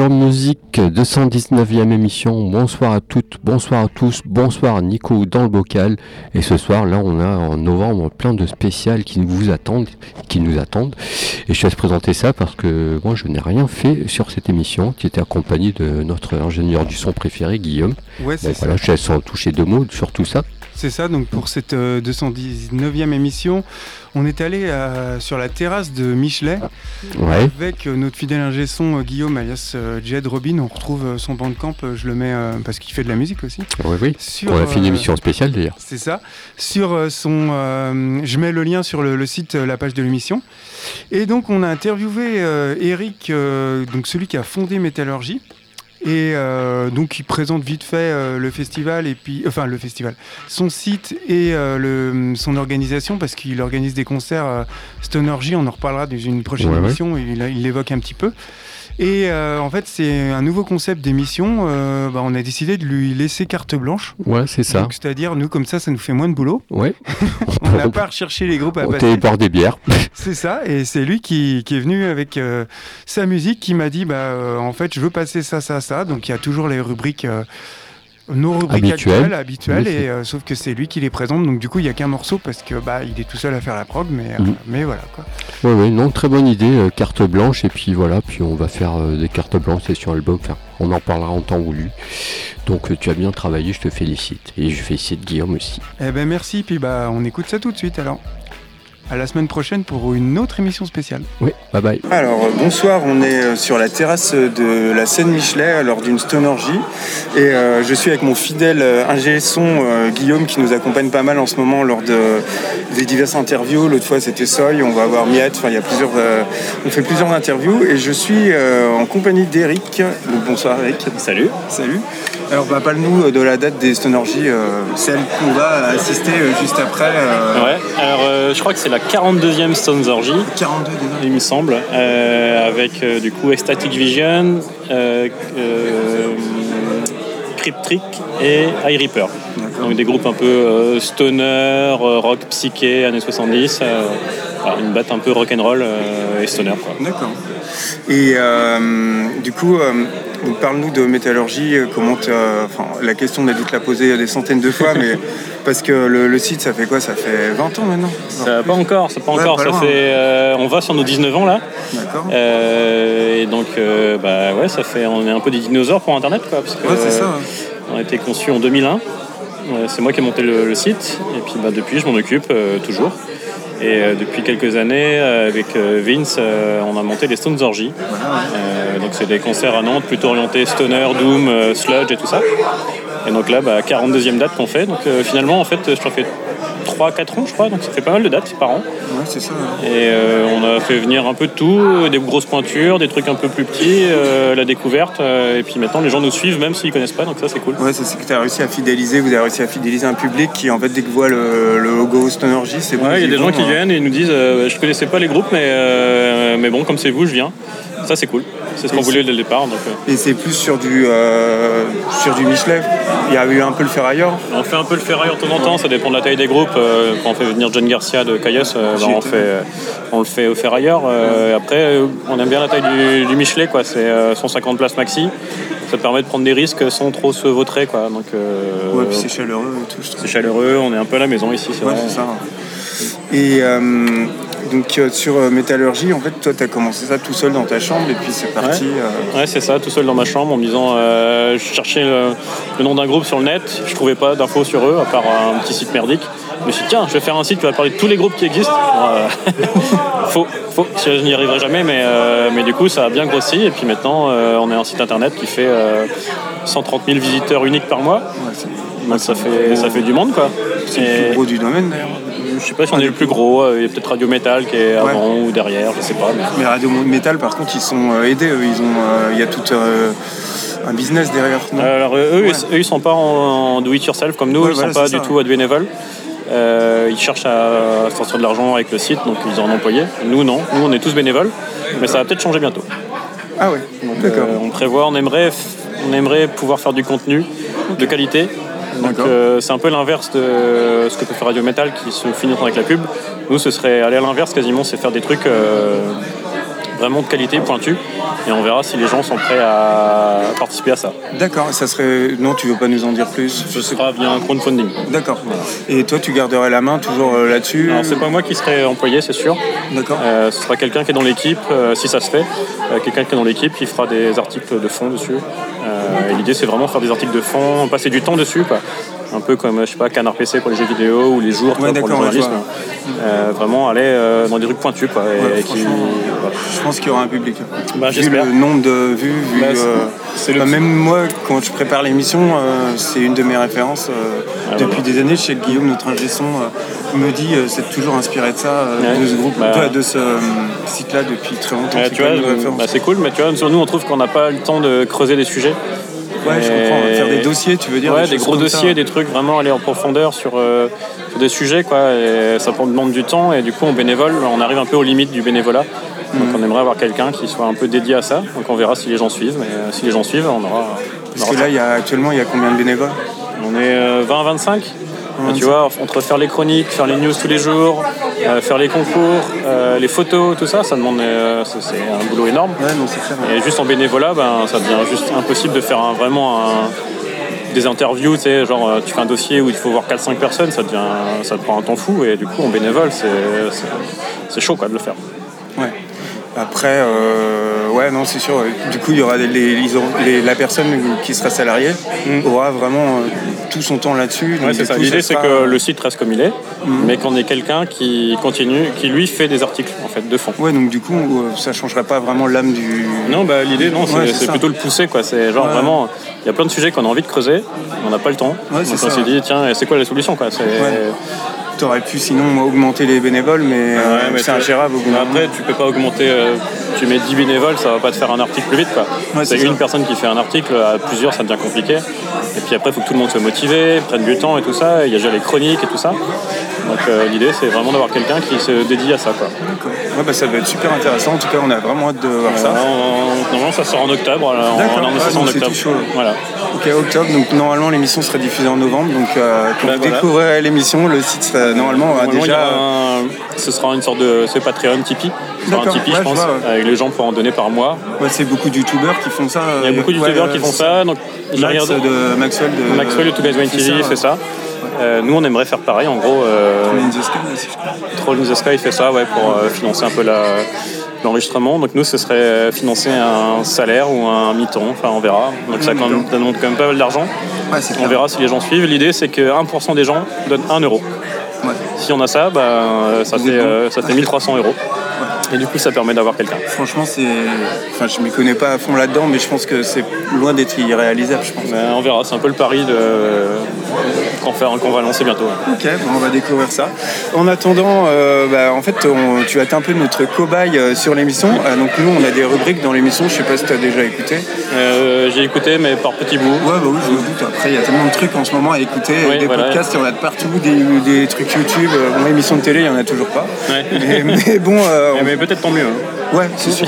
Enlargeur Music, 219e émission. Bonsoir à toutes, bonsoir à tous, bonsoir Nico dans le bocal. Et ce soir, là, on a en novembre plein de spéciales qui vous attendent, qui nous attendent. Et je laisse présenter ça parce que moi, je n'ai rien fait sur cette émission, qui était accompagnée de notre ingénieur du son préféré, Guillaume. Ouais, c'est voilà, je laisse en toucher deux mots sur tout ça. C'est ça, donc pour cette euh, 219e émission, on est allé euh, sur la terrasse de Michelet Ouais. avec euh, notre fidèle ingé son euh, Guillaume alias euh, Jed Robin. On retrouve euh, son bandcamp, euh, je le mets euh, parce qu'il fait de la musique aussi. Oui, oui. Sur, On a fait une euh, émission spéciale d'ailleurs. C'est ça. Sur euh, son, euh, je mets le lien sur le, le site, euh, la page de l'émission. Et donc on a interviewé euh, Eric, euh, donc celui qui a fondé Métallurgie. Et euh, donc il présente vite fait euh, le festival et puis enfin le festival, son site et euh, le, son organisation parce qu'il organise des concerts euh, Stonergy. On en reparlera dans une prochaine Ouais, ouais. émission. Il il l'évoque un petit peu. Et euh, en fait c'est un nouveau concept d'émission. Euh, bah, on a décidé de lui laisser carte blanche. Ouais, c'est ça. Donc, C'est-à-dire, nous, comme ça, ça nous fait moins de boulot. Ouais. On n'a pas à rechercher les groupes à On passer. des bières. C'est ça. Et c'est lui qui, qui est venu avec euh, sa musique, qui m'a dit, bah, euh, en fait, je veux passer ça, ça, ça. Donc, il y a toujours les rubriques, euh, nos rubriques Habituelles. actuelles, habituelles. Oui, et, euh, sauf que c'est lui qui les présente. Donc, du coup, il n'y a qu'un morceau parce que bah, il est tout seul à faire la prog. Mais, euh, Mhm. mais voilà, quoi. Ouais, ouais, non, très bonne idée, euh, carte blanche, et puis voilà, puis on va faire des cartes blanches, c'est sur album, enfin, on en parlera en temps voulu. Donc tu as bien travaillé, je te félicite, et je félicite Guillaume aussi. Eh ben, merci. Puis, bah, on écoute ça tout de suite, alors. À la semaine prochaine pour une autre émission spéciale. Oui, bye bye. Alors euh, bonsoir, on est euh, sur la terrasse de la scène Michelet euh, lors d'une stonergie et euh, je suis avec mon fidèle ingé son euh, Guillaume qui nous accompagne pas mal en ce moment lors de, des diverses interviews. L'autre fois c'était Soy, on va avoir Miette, enfin il y a plusieurs, euh, on fait plusieurs interviews et je suis euh, en compagnie d'Eric. Bonsoir Eric. Salut. Salut. Alors bah, parle-nous de la date des stonergies, euh, celle qu'on va assister euh, juste après. euh, Ouais, alors euh, je crois que c'est la 42e Stones Orgy, 42 déjà. il me semble, euh, avec euh, du coup Ecstatic Vision, euh, Cryptrick et High Reaper. Donc des groupes un peu stoner, rock psyché, années 70. euh, voilà, une batte un peu rock'n'roll et stoner. D'accord. Et du coup, parle-nous de métallurgie. euh, Comment enfin, la question, on a dû te la poser des centaines de fois, mais parce que le, le site, ça fait quoi? Ça fait 20 ans maintenant? Ça, pas encore, ça pas Ouais, encore. pas ça loin. fait, euh, on va sur nos 19 ans là. D'accord. Euh, et donc, euh, bah ouais, ça fait, on est un peu des dinosaures pour Internet, quoi. Parce que, Ouais, c'est ça. On a été conçu en 2001. Euh, c'est moi qui ai monté le, le site. Et puis, bah, depuis, je m'en occupe toujours. Et euh, depuis quelques années, euh, avec euh, Vince, on a monté les Stones Orgy. Donc, c'est des concerts à Nantes plutôt orientés stoner, doom, sludge et tout ça. Et donc là, bah, 42e date qu'on fait. Donc finalement, en fait, je t'en fais 3-4 ans, je crois. Donc ça fait pas mal de dates par an. Ouais, c'est ça. Et euh, on a fait venir un peu de tout, euh, des grosses pointures, des trucs un peu plus petits, euh, la découverte. euh, et puis maintenant, les gens nous suivent même s'ils connaissent pas, donc ça c'est cool. Ouais, c'est que tu as réussi à fidéliser, vous avez réussi à fidéliser un public qui, en fait, dès que voit le, le logo Stonergy, c'est bon. Ouais, il y a des gens qui hein. viennent et ils nous disent Je connaissais pas les groupes, mais, mais bon, comme c'est vous, je viens. Ça c'est cool. C'est ce qu'on voulait dès le départ. Donc, euh, Et c'est plus sur du, euh, sur du Michelet. Il y a eu un peu le ferrailleur. on fait un peu le ferraille de temps en temps, ça dépend de la taille des groupes. Euh, quand on fait venir John Garcia de euh, bah, on, étais. fait, on le fait au ferrailleur. Après, on aime bien la taille du, du Michelet, quoi. c'est euh, 150 places maxi. Ça permet de prendre des risques sans trop se vautrer. Quoi. Donc, Ouais, puis c'est chaleureux et tout. C'est chaleureux, on est un peu à la maison ici, c'est Ouais, vrai. c'est ça. Et donc euh, sur euh, Métallurgie, en fait, toi, tu as commencé ça tout seul dans ta chambre et puis c'est parti. euh, Ouais, c'est ça, tout seul dans ma chambre en me disant euh, je cherchais le, le nom d'un groupe sur le net, je trouvais pas d'infos sur eux à part un petit site merdique. Je me suis dit tiens, je vais faire un site qui va parler de tous les groupes qui existent. Euh, faux, faux, je n'y arriverai jamais, mais, euh, mais du coup ça a bien grossi et puis maintenant euh, on est un site internet qui fait euh, 130 000 visiteurs uniques par mois. ouais, Donc ça fait, ça fait du monde quoi. c'est le plus gros du domaine d'ailleurs. Je sais pas si on est le plus gros, euh, il y a peut-être Radio Metal qui est avant ou derrière, je sais pas. Mais... Mais Radio Metal, par contre, ils sont euh, aidés. eux. Ils ont, euh, il y a tout un business derrière. non? Alors eux, Ouais. ils, eux, ils sont pas en, en do it yourself comme nous, Ouais, ils voilà, sont pas du ça. tout à bénévole. Euh, ils cherchent à, sortir de l'argent avec le site, donc ils ont un employé. Nous non, nous on est tous bénévoles, mais ça va peut-être changer bientôt. Ah ouais, d'accord. Euh, on prévoit, on aimerait, on aimerait pouvoir faire du contenu de qualité. Donc euh, c'est un peu l'inverse de ce que peut faire Radio Metal qui se finit avec la pub. Nous ce serait aller à l'inverse quasiment, c'est faire des trucs euh, vraiment de qualité, pointue. Et on verra si les gens sont prêts à participer à ça. D'accord, ça serait. Non, tu veux pas nous en dire plus? Ce sera via un crowdfunding. D'accord. Et toi, tu garderais la main toujours euh, là-dessus? Alors, c'est pas moi qui serai employé, c'est sûr. D'accord. Euh, ce sera quelqu'un qui est dans l'équipe, euh, si ça se fait, euh, quelqu'un qui est dans l'équipe qui fera des articles de fond dessus. Et l'idée, c'est vraiment faire des articles de fond, passer du temps dessus, quoi. Un peu comme, je sais pas, Canard PC pour les jeux vidéo ou les jours Ouais, pour le journalisme. Euh, vraiment aller euh, dans des trucs pointus, quoi. Et, Ouais, et qui- franchement, voilà. Je pense qu'il y aura un public. Bah, vu le nombre de vues, vu. Bah, c'est- euh, le bah, même moi, quand je prépare l'émission, euh, c'est une de mes références. euh, Ah, depuis voilà. des années, je sais que Guillaume, notre ingé son, euh, me dit euh, c'est toujours inspiré de ça, euh, Ouais. de ce groupe, Bah. de, ce euh, site-là depuis très longtemps. Tu vois, bah, c'est cool, mais tu vois, sur nous, on trouve qu'on n'a pas le temps de creuser des sujets. Ouais, je comprends. Faire des dossiers, tu veux dire Ouais, des, gros dossiers, des trucs vraiment aller en profondeur sur, euh, des sujets, quoi. Et ça demande du temps et du coup, on bénévole, on arrive un peu aux limites du bénévolat. Donc hmm. on aimerait avoir quelqu'un qui soit un peu dédié à ça. Donc on verra si les gens suivent. Mais euh, si les gens suivent, on aura. On Parce que là, y a, actuellement, il y a combien de bénévoles? On est euh, 20-25 tu vois, entre faire les chroniques, faire les news tous les jours, euh, faire les concours, euh, les photos, tout ça, ça demande euh, c'est un boulot énorme. Et juste en bénévolat, ben, ça devient juste impossible de faire un, vraiment des interviews, tu sais, genre tu fais un dossier où il faut voir 4-5 personnes, ça devient ça te prend un temps fou et du coup en bénévole c'est chaud quoi de le faire. Après, euh, ouais, non, c'est sûr. Du coup, il y aura les, la personne qui sera salariée aura vraiment euh, tout son temps là-dessus. Mm. Ouais, c'est ça. L'idée c'est sera- que le site reste comme il est, mais qu'on ait quelqu'un qui continue, qui lui fait des articles en fait de fond. Ouais, donc du coup, euh, ça changerait pas vraiment l'âme du. Non, bah, l'idée, non, c'est, Ouais, plutôt le pousser. Quoi. C'est genre Ouais. vraiment, il y a plein de sujets qu'on a envie de creuser, on n'a pas le temps. Donc on s'est dit, tiens, c'est quoi la solution quoi? T'aurais pu sinon augmenter les bénévoles, mais, euh, Ouais, mais c'est ingérable au bout Après, tu peux pas augmenter. euh, tu mets 10 bénévoles, ça va pas te faire un article plus vite. Ouais, c'est c'est une ça. personne qui fait un article, à plusieurs, ça devient compliqué. Et puis après, il faut que tout le monde soit motivé, prenne du temps et tout ça. Il y a déjà les chroniques et tout ça. Donc euh, l'idée, c'est vraiment d'avoir quelqu'un qui se dédie à ça. Quoi. Ouais, bah, ça va être super intéressant. En tout cas, on a vraiment hâte de voir Euh, ça. on- normalement, ça sort en octobre. alors, D'accord. On Ah, ça en donc c'est octobre. tout chaud. Voilà. Ok, octobre. Donc normalement, l'émission serait diffusée en novembre. Donc euh, quand Bah, vous voilà. découvrirez l'émission, le site sera- normalement aura Normalement, il y déjà. aura un- ce sera une sorte de c'est Patreon Tipeee. Ce sera un D'accord, Tipeee, ouais, je je pense. vois, ouais. avec les gens pourront en donner par mois. Ouais, c'est beaucoup de youtubeurs qui font ça. Il y a beaucoup de youtubeurs qui font ça. Donc, j'ai Max regardé- de Maxwell de Maxwell Two Guys One TV fait ça. Euh, nous, on aimerait faire pareil. En gros, euh, Troll in the Sky aussi, je crois. Troll in the Sky fait ça ouais, pour euh, financer un peu l'enregistrement. Donc nous, ce serait euh, financer un salaire ou un mi-temps. Enfin, on verra. Donc ça, Un quand même- mi-temps. ça demande quand même pas mal d'argent. Ouais, On verra si les gens suivent. L'idée, c'est que 1% des gens donnent 1 euro. Ouais. Si on a ça, bah, ça, Vous fait, ça fait 1300 euros. Et du coup, ça permet d'avoir quelqu'un. Franchement, c'est. Enfin, je m'y connais pas à fond là-dedans, mais je pense que c'est loin d'être irréalisable, je pense. Mais on verra. C'est un peu le pari de... qu'on fait- va lancer bientôt. Ok, bon, on va découvrir ça. En attendant, euh, bah, en fait, on- tu as été un peu notre cobaye euh, sur l'émission. Euh, donc nous, on a des rubriques dans l'émission. Je sais pas si tu as déjà écouté. Euh, J'ai écouté, mais par petits bouts. Ouais, bah oui, je me doute. Après, il y a tellement de trucs en ce moment à écouter. Oui, des voilà. podcasts, il y en a de partout, des, des trucs YouTube. Bon, émissions de télé, il y en a toujours pas. Ouais. Mais, mais bon, Mais peut-être tant mieux. hein. Ouais, c'est sûr.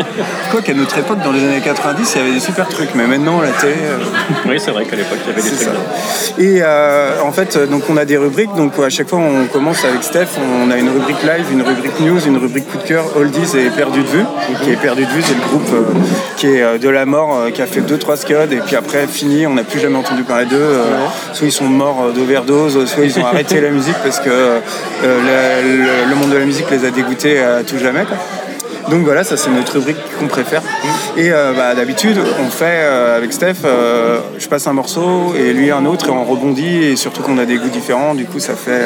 Quoi qu'à notre époque, dans les années 90, il y avait des super trucs. Mais maintenant, la télé. euh, Oui, c'est vrai qu'à l'époque, il y avait des trucs. bien. Et euh, en fait, euh, donc on a des rubriques. Donc à chaque fois, on commence avec Steph. On a une rubrique live, une rubrique news, une rubrique coup de cœur, oldies et perdu de vue. Qui est perdu de vue, c'est le groupe euh, qui est de la mort, qui a fait deux trois scuds et puis après fini. On n'a plus jamais entendu parler d'eux. Soit ils sont morts d'overdose, soit ils ont arrêté la musique parce que le, le- le monde de la musique les a dégoûtés à tout jamais. quoi. Donc voilà, ça c'est notre rubrique qu'on préfère. Et euh, bah, d'habitude, on fait euh, avec Steph, euh, je passe un morceau et lui un autre et on rebondit et surtout qu'on a des goûts différents, du coup ça fait,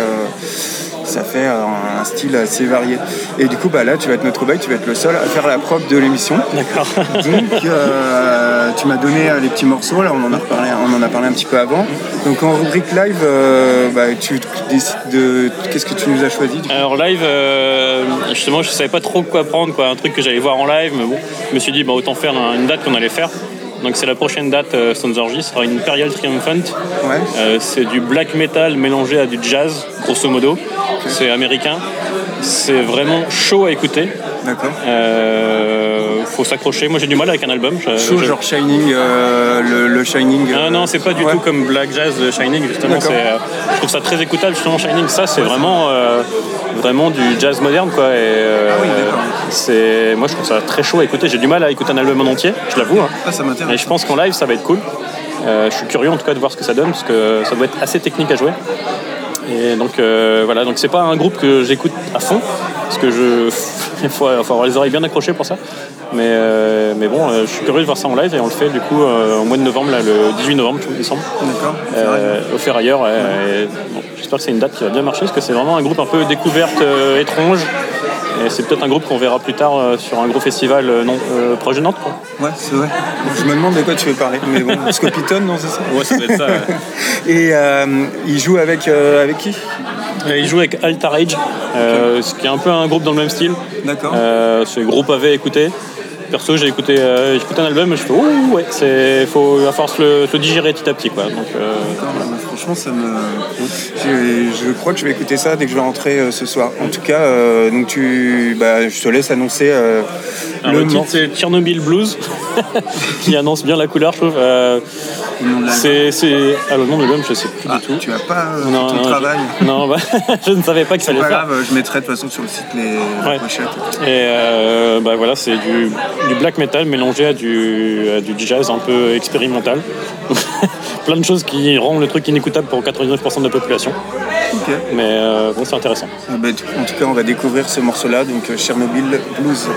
ça fait un style assez varié. Et du coup bah, là tu vas être notre bail, tu vas être le seul à faire la prop de l'émission. D'accord. Donc euh, tu m'as donné euh, les petits morceaux, là on en a reparlé, on en a parlé un petit peu avant. Donc en rubrique live, euh, bah, tu décides de qu'est-ce que tu nous as choisi du coup Alors live, euh, justement, je savais pas trop quoi prendre, quoi, un truc que j'allais voir en live, mais bon, je me suis dit, bah, autant faire un- une date qu'on allait faire. Donc c'est la prochaine date, euh, Stones Orgy, ce sera une Imperial Triumphant. Ouais. Euh, c'est du black metal mélangé à du jazz, grosso modo. C'est américain. C'est vraiment chaud à écouter. D'accord. Euh, faut s'accrocher. Moi j'ai du mal avec un album. Je- Chaud, je- genre Shining, euh, le, le Shining. Ah non, c'est pas du ouais. tout comme Black Jazz de Shining, justement. C'est, je trouve ça très écoutable, justement, Shining. Ça, c'est vraiment, vraiment du jazz moderne, quoi. Et, Ah oui, d'accord. c'est, moi, je trouve ça très chaud à écouter. J'ai du mal à écouter un album en entier, je l'avoue. hein. Ah, ça Mais m'intéresse. je pense qu'en live, ça va être cool. Je suis curieux, en tout cas, de voir ce que ça donne, parce que ça doit être assez technique à jouer. Et donc, euh, voilà. Donc, c'est pas un groupe que j'écoute à fond, parce que je, il faut, avoir les oreilles bien accrochées pour ça. Mais, euh, mais bon, euh, je suis curieux de voir ça en live et on le fait du coup au mois de novembre, là, le 18 novembre, il me semble. D'accord. Au Ferrailleur. ouais, et, bon, J'espère que c'est une date qui va bien marcher parce que c'est vraiment un groupe un peu découverte étrange. Et c'est peut-être un groupe qu'on verra plus tard euh, sur un gros festival euh, non, euh, proche de Nantes. Quoi. Ouais, c'est vrai. Je me demande de quoi tu veux parler. Mais bon, Scopiton, non, c'est ça Ouais, ça doit être ça. Et euh, il joue avec, euh, avec qui? Il joue avec Alta Rage, euh, ce qui est un peu un groupe dans le même style. D'accord. Euh, c'est groupe avait écouté. Perso, j'ai écouté, euh, un album et je fais ouh ouais, c'est faut il va falloir se le, se le digérer petit à petit quoi. Donc euh, Je, crois que je vais écouter ça dès que je vais rentrer euh, ce soir. En tout cas, euh, donc bah, je te laisse annoncer euh, alors, le le titre c'est Tchernobyl Blues qui annonce bien la couleur je trouve. Euh, le nom de l'album. c'est c'est ah, le nom de l'album je sais plus Ah, du tout. tu as pas euh, Non, ton non, travail. je, non bah, je ne savais pas qu'il fallait Pas le faire. grave, je mettrai de toute façon sur le site les Ouais. pochette. Et euh, bah voilà, c'est du, du black metal mélangé à du, à du jazz un peu expérimental. Plein de choses qui rendent le truc inécoutable pour 99% de la population. Ok. Mais euh, bon, c'est intéressant. Ah bah, en tout cas, on va découvrir ce morceau-là, donc Chernobyl Blues.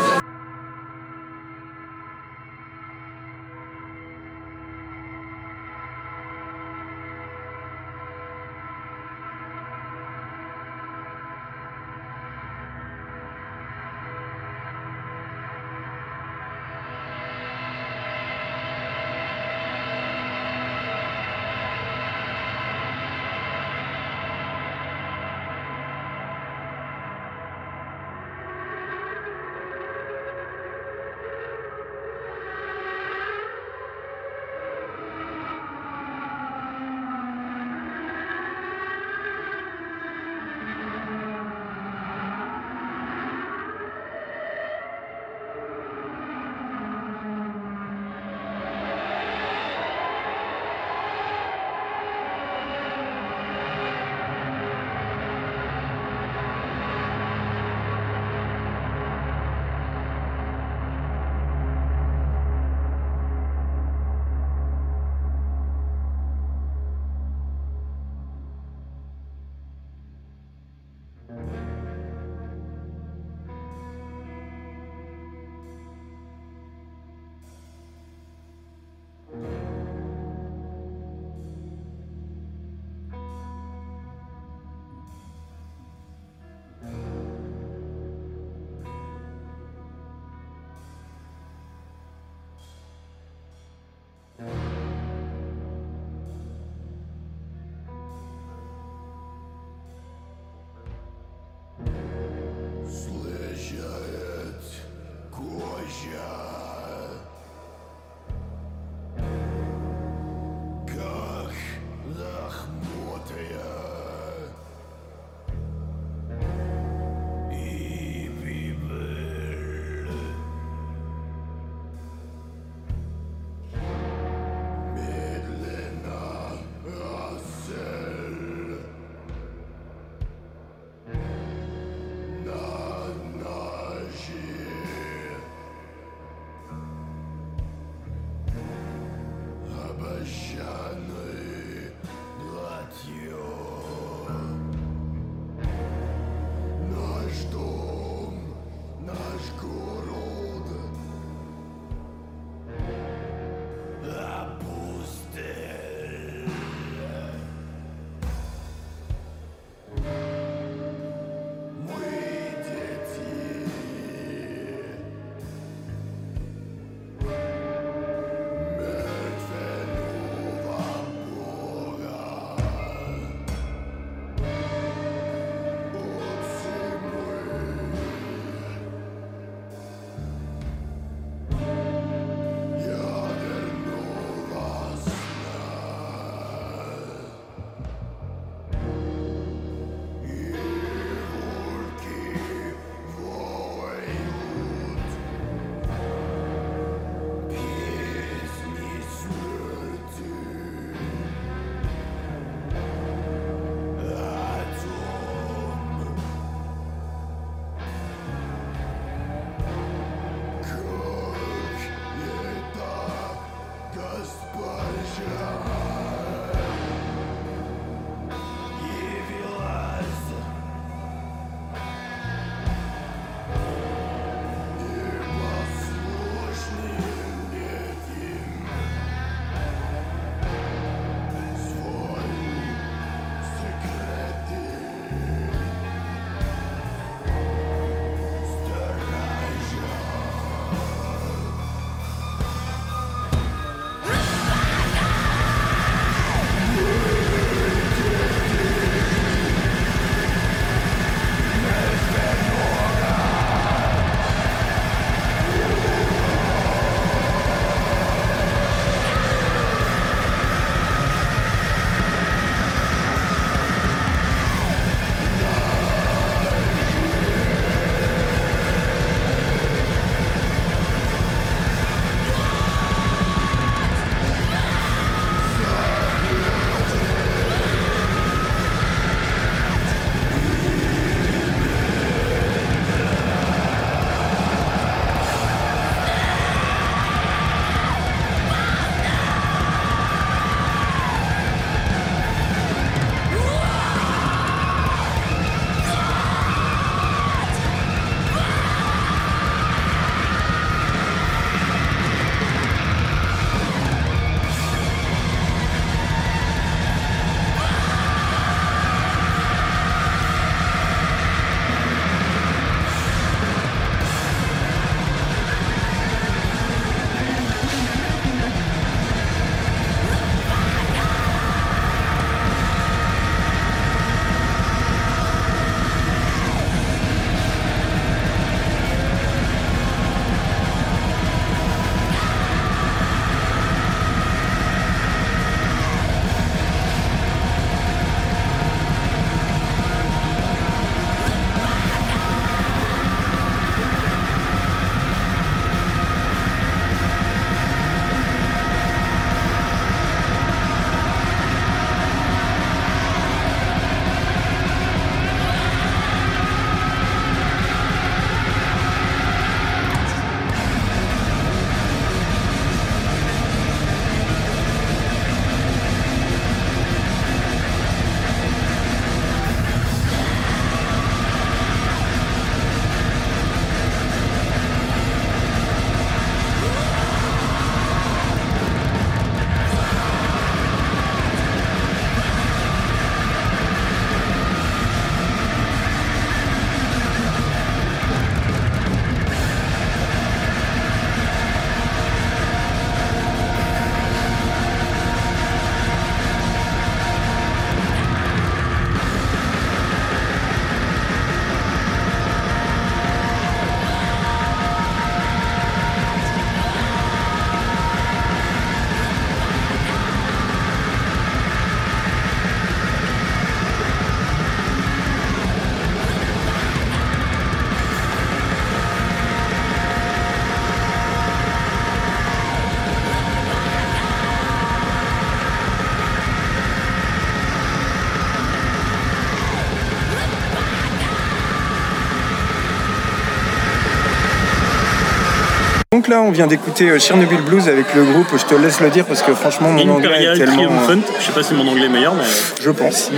Donc là, on vient d'écouter euh, Chernobyl Blues avec le groupe, je te laisse le dire parce que franchement, mon anglais est tellement... Triumphant. Je sais pas si mon anglais est meilleur, mais. Je pense.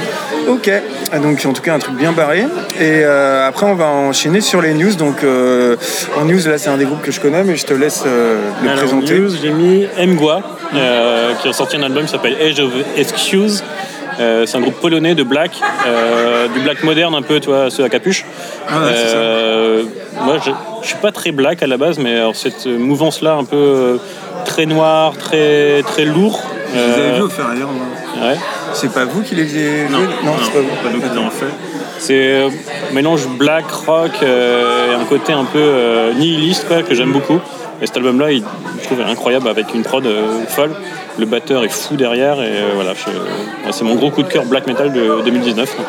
Ok, Ah, donc en tout cas un truc bien barré. Et euh, après, on va enchaîner sur les news. Donc euh, en news, là, c'est un des groupes que je connais, mais je te laisse euh, le Alors, présenter. news, j'ai mis Mgwa, qui a sorti un album qui s'appelle Age of Excuse. Euh, c'est un groupe polonais de black, euh, du black moderne un peu, tu vois, ceux à capuche. Ah ouais. Euh, moi, je, suis pas très black à la base, mais alors, cette mouvance-là, un peu euh, très noir, très très lourd. Vous avez euh, vu au fer ailleurs moi ouais. C'est pas vous qui les avez Non, non, c'est pas vous. pas nous qui l'avons fait. C'est euh, mélange black, rock, et un côté un peu nihiliste quoi, que j'aime beaucoup. Et cet album-là, il, je trouve incroyable avec une prod euh, folle. Le batteur est fou derrière et euh, voilà, ouais, c'est mon gros coup de cœur black metal de 2019. donc,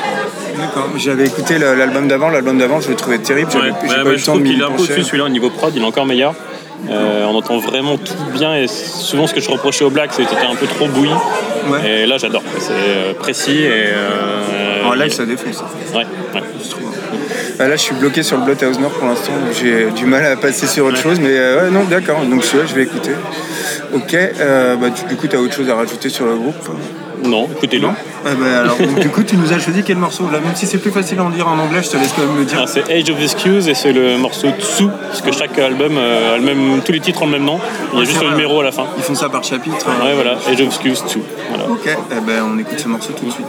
D'accord. J'avais écouté l'album d'avant. L'album d'avant, je le trouvais terrible. J'avais Ouais, j'ai ouais, pas bah, eu le je trouve qu'il est un peu celui-là au niveau prod, il est encore meilleur. Euh, on entend vraiment tout bien et souvent ce que je reprochais au Black c'est que c'était un peu trop bouilli. Ouais. Et là j'adore, c'est euh, précis et. euh, En live, ça défonce. Ouais, ouais. Je. Ah, là, je suis bloqué sur le Bloodhouse Nord pour l'instant. donc J'ai du mal à passer sur autre Ouais. chose. Mais euh, ouais, non, d'accord. Donc celui-là, je vais écouter. Ok. euh, bah, tu- du coup, tu as autre chose à rajouter sur le groupe? Non, écoutez-le. Non Ah bah, alors, donc, Du coup, tu nous as choisi quel morceau? Là, même si c'est plus facile à en dire en anglais, je te laisse quand même le dire. Ah, c'est Age of Excuse et c'est le morceau Tsu, parce que chaque album euh, a le même, tous les titres ont le même nom. Il y a juste le numéro à la fin. Ils font ça par chapitre. hein. Ouais, voilà, Age of Excuse Tsu. Voilà. Ok. Eh ben, on écoute ce morceau tout de suite.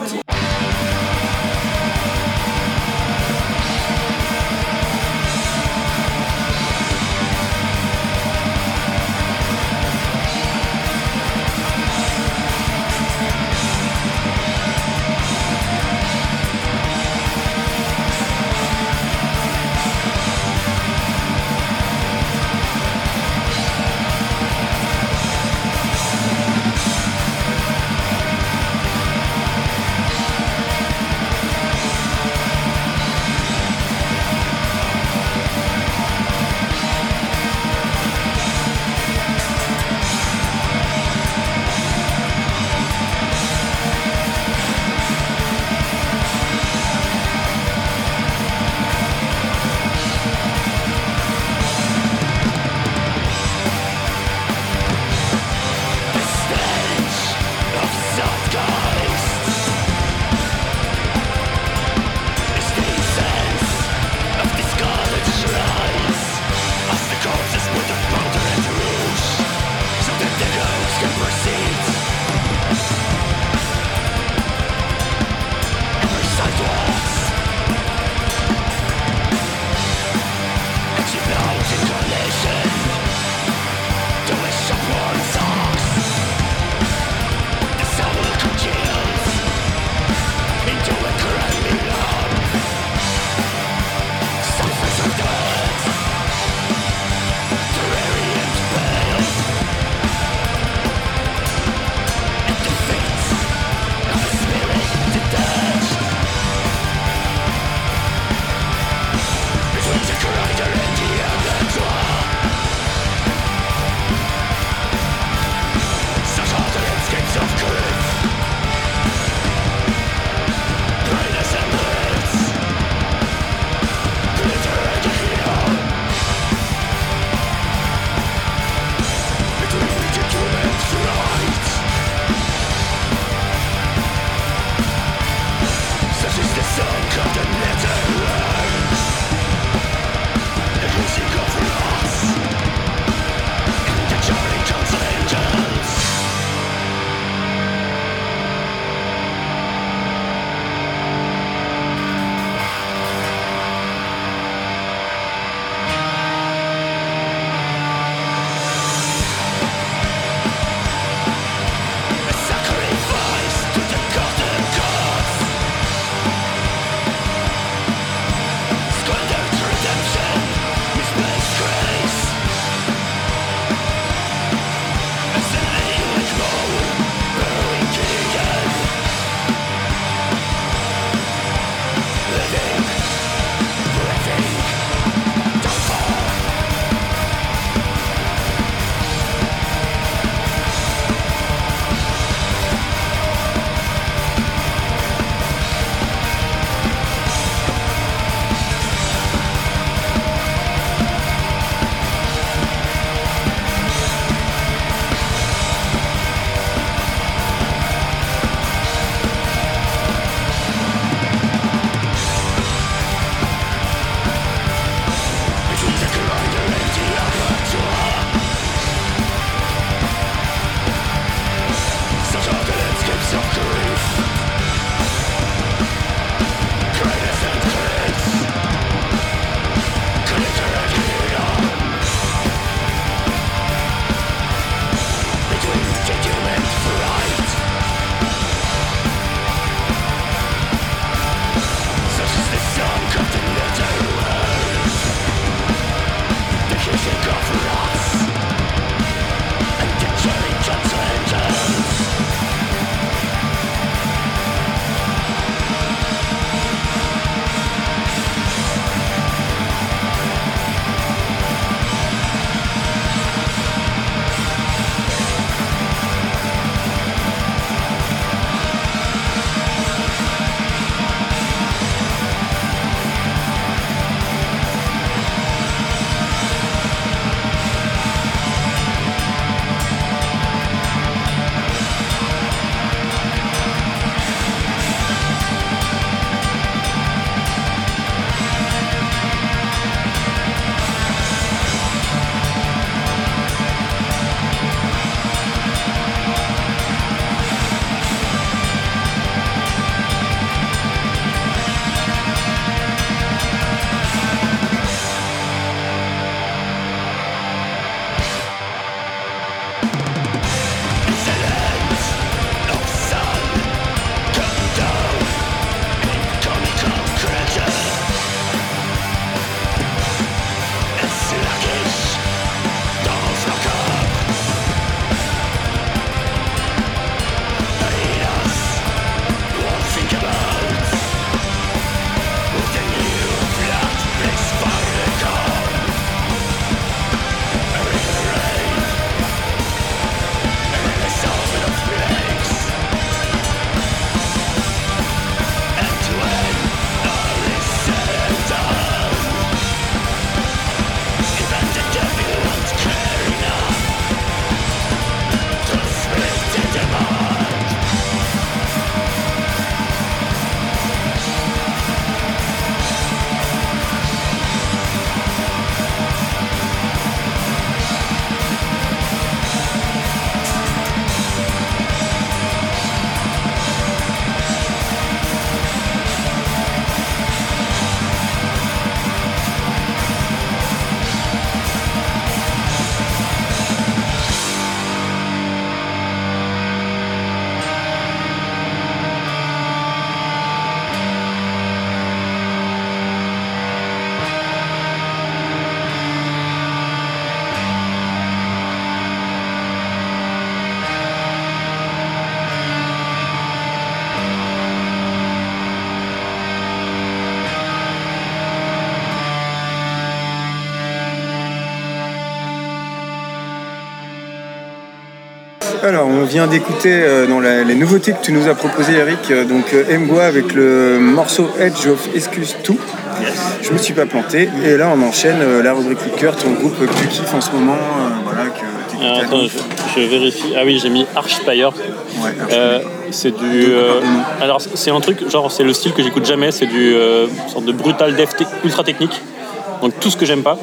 Alors, on vient d'écouter euh, dans la- les nouveautés que tu nous as proposées, Eric, euh, donc euh, Mgwa avec le morceau Edge of Excuse 2. Je me suis pas planté. Et là, on enchaîne euh, la rubrique coup de cœur, ton groupe que tu kiffes en ce moment, voilà, que Alors, attends, je, je vérifie. Ah oui, j'ai mis Archspire. Ouais, c'est du. alors, c'est un truc, genre, c'est le style que j'écoute jamais. C'est du sorte de brutal death ultra technique. Donc, tout ce que j'aime pas.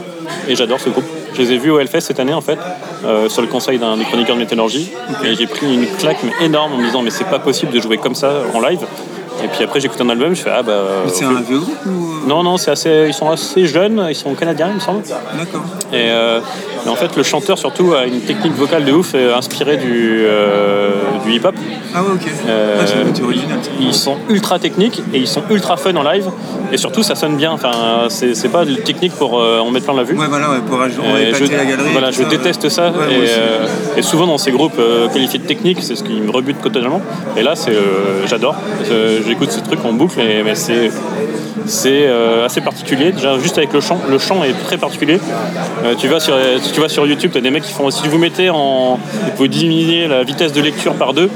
Et j'adore ce groupe. Je les ai vus au Hellfest cette année, en fait, euh, sur le conseil d'un des chroniqueurs de métallurgie. Et j'ai pris une claque, mais énorme, en me disant, mais c'est pas possible de jouer comme ça en live. Et puis après, j'écoute un album, je fais, ah bah. C'est un vieux groupe ou. Non, non, c'est assez, ils sont assez jeunes, ils sont canadiens, il me semble. D'accord. Et euh, mais en fait, le chanteur surtout a une technique vocale de ouf, euh, inspirée du, euh, du hip-hop. Ah ouais, ok. Euh, Ah, c'est original. Ils sont ultra techniques et ils sont ultra fun en live. Et surtout, ça sonne bien. Enfin, c'est pas de technique pour en mettre plein la vue. Ouais, voilà, ouais, pour je, la galerie. voilà, je ça, déteste ça. Ouais, et, souvent dans ces groupes qualifiés de techniques, c'est ce qui me rebute totalement. Et là, c'est, j'adore. J'écoute ce truc en boucle, et, mais c'est c'est euh, assez particulier. Déjà, juste avec le chant, le chant est très particulier. Euh, tu vas sur tu vas sur YouTube, tu as des mecs qui font. Si vous mettez en, vous pouvez diminuer la vitesse de lecture par deux.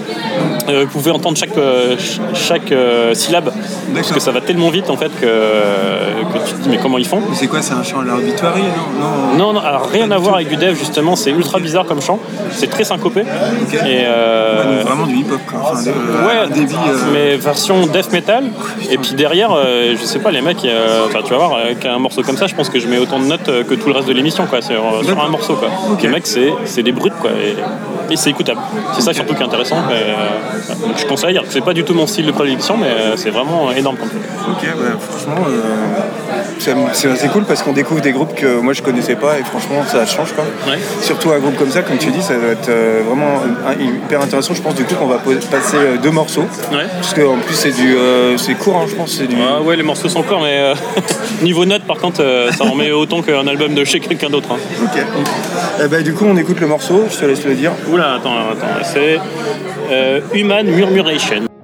euh, vous pouvez entendre chaque euh, ch- chaque euh, syllabe parce que ça va tellement vite en fait que, que tu te dis mais comment ils font? C'est quoi, c'est un chant à Victoire Non, non. non, non, alors rien à voir avec du dev justement, c'est ultra bizarre comme chant, c'est très syncopé. Et Ouais, donc vraiment du hip-hop, quoi. Enfin, ouais, débit. mais version death metal. Et puis derrière, je sais pas, les mecs, enfin tu vas voir, avec un morceau comme ça, je pense que je mets autant de notes que tout le reste de l'émission, quoi, sur, sur un morceau, quoi. Ok. Les mecs, c'est c'est des brutes, quoi, et, et c'est écoutable. C'est ça surtout qui est intéressant. et, euh, donc je conseille, c'est pas du tout mon style de prédilection, mais euh, c'est vraiment énorme comme. Ok, bah, franchement, euh, c'est- assez cool parce qu'on découvre des groupes que moi je connaissais pas et franchement ça change quoi. Ouais. Surtout un groupe comme ça, comme tu dis, ça va être euh, vraiment hyper intéressant. Je pense du coup qu'on va passer euh, deux morceaux. Ouais. Parce qu'en plus c'est du, euh, c'est court, hein, je pense, c'est du. Ah ouais, les morceaux sont courts, mais euh, niveau notes, par contre, euh, ça en met autant qu'un album de chez quelqu'un d'autre. hein. Ok. Eh ben, du coup on écoute le morceau. Je te laisse le dire. Oula, attends, attends, c'est euh, Human Murmuration.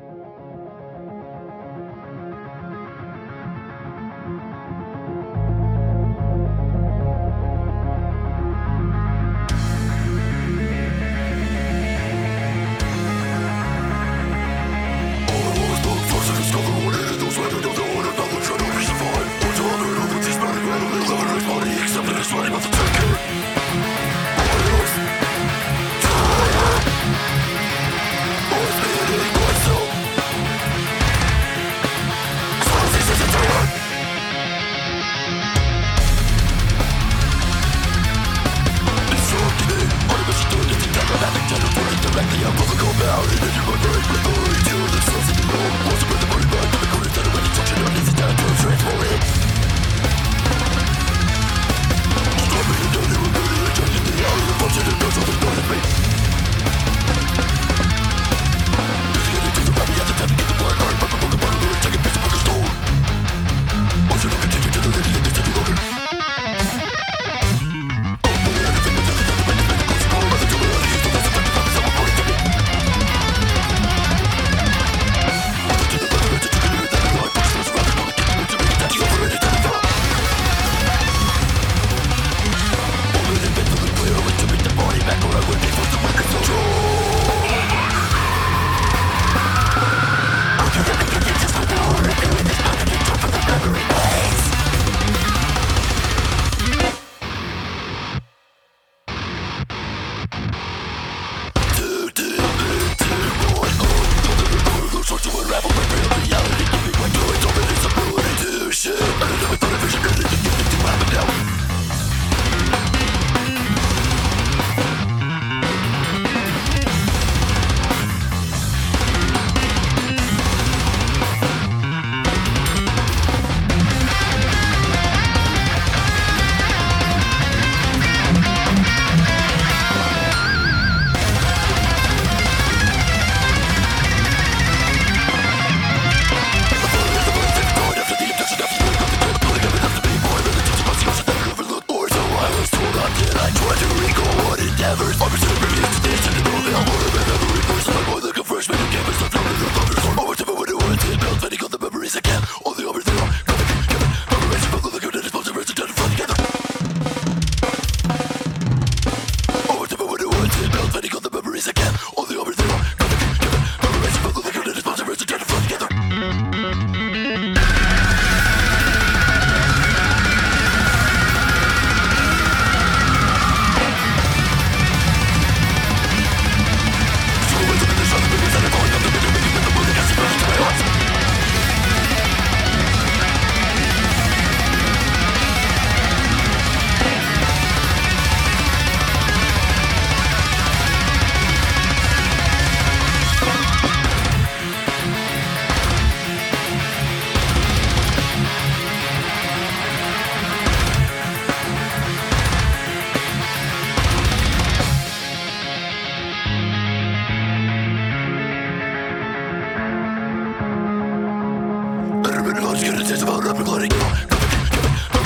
Holding on.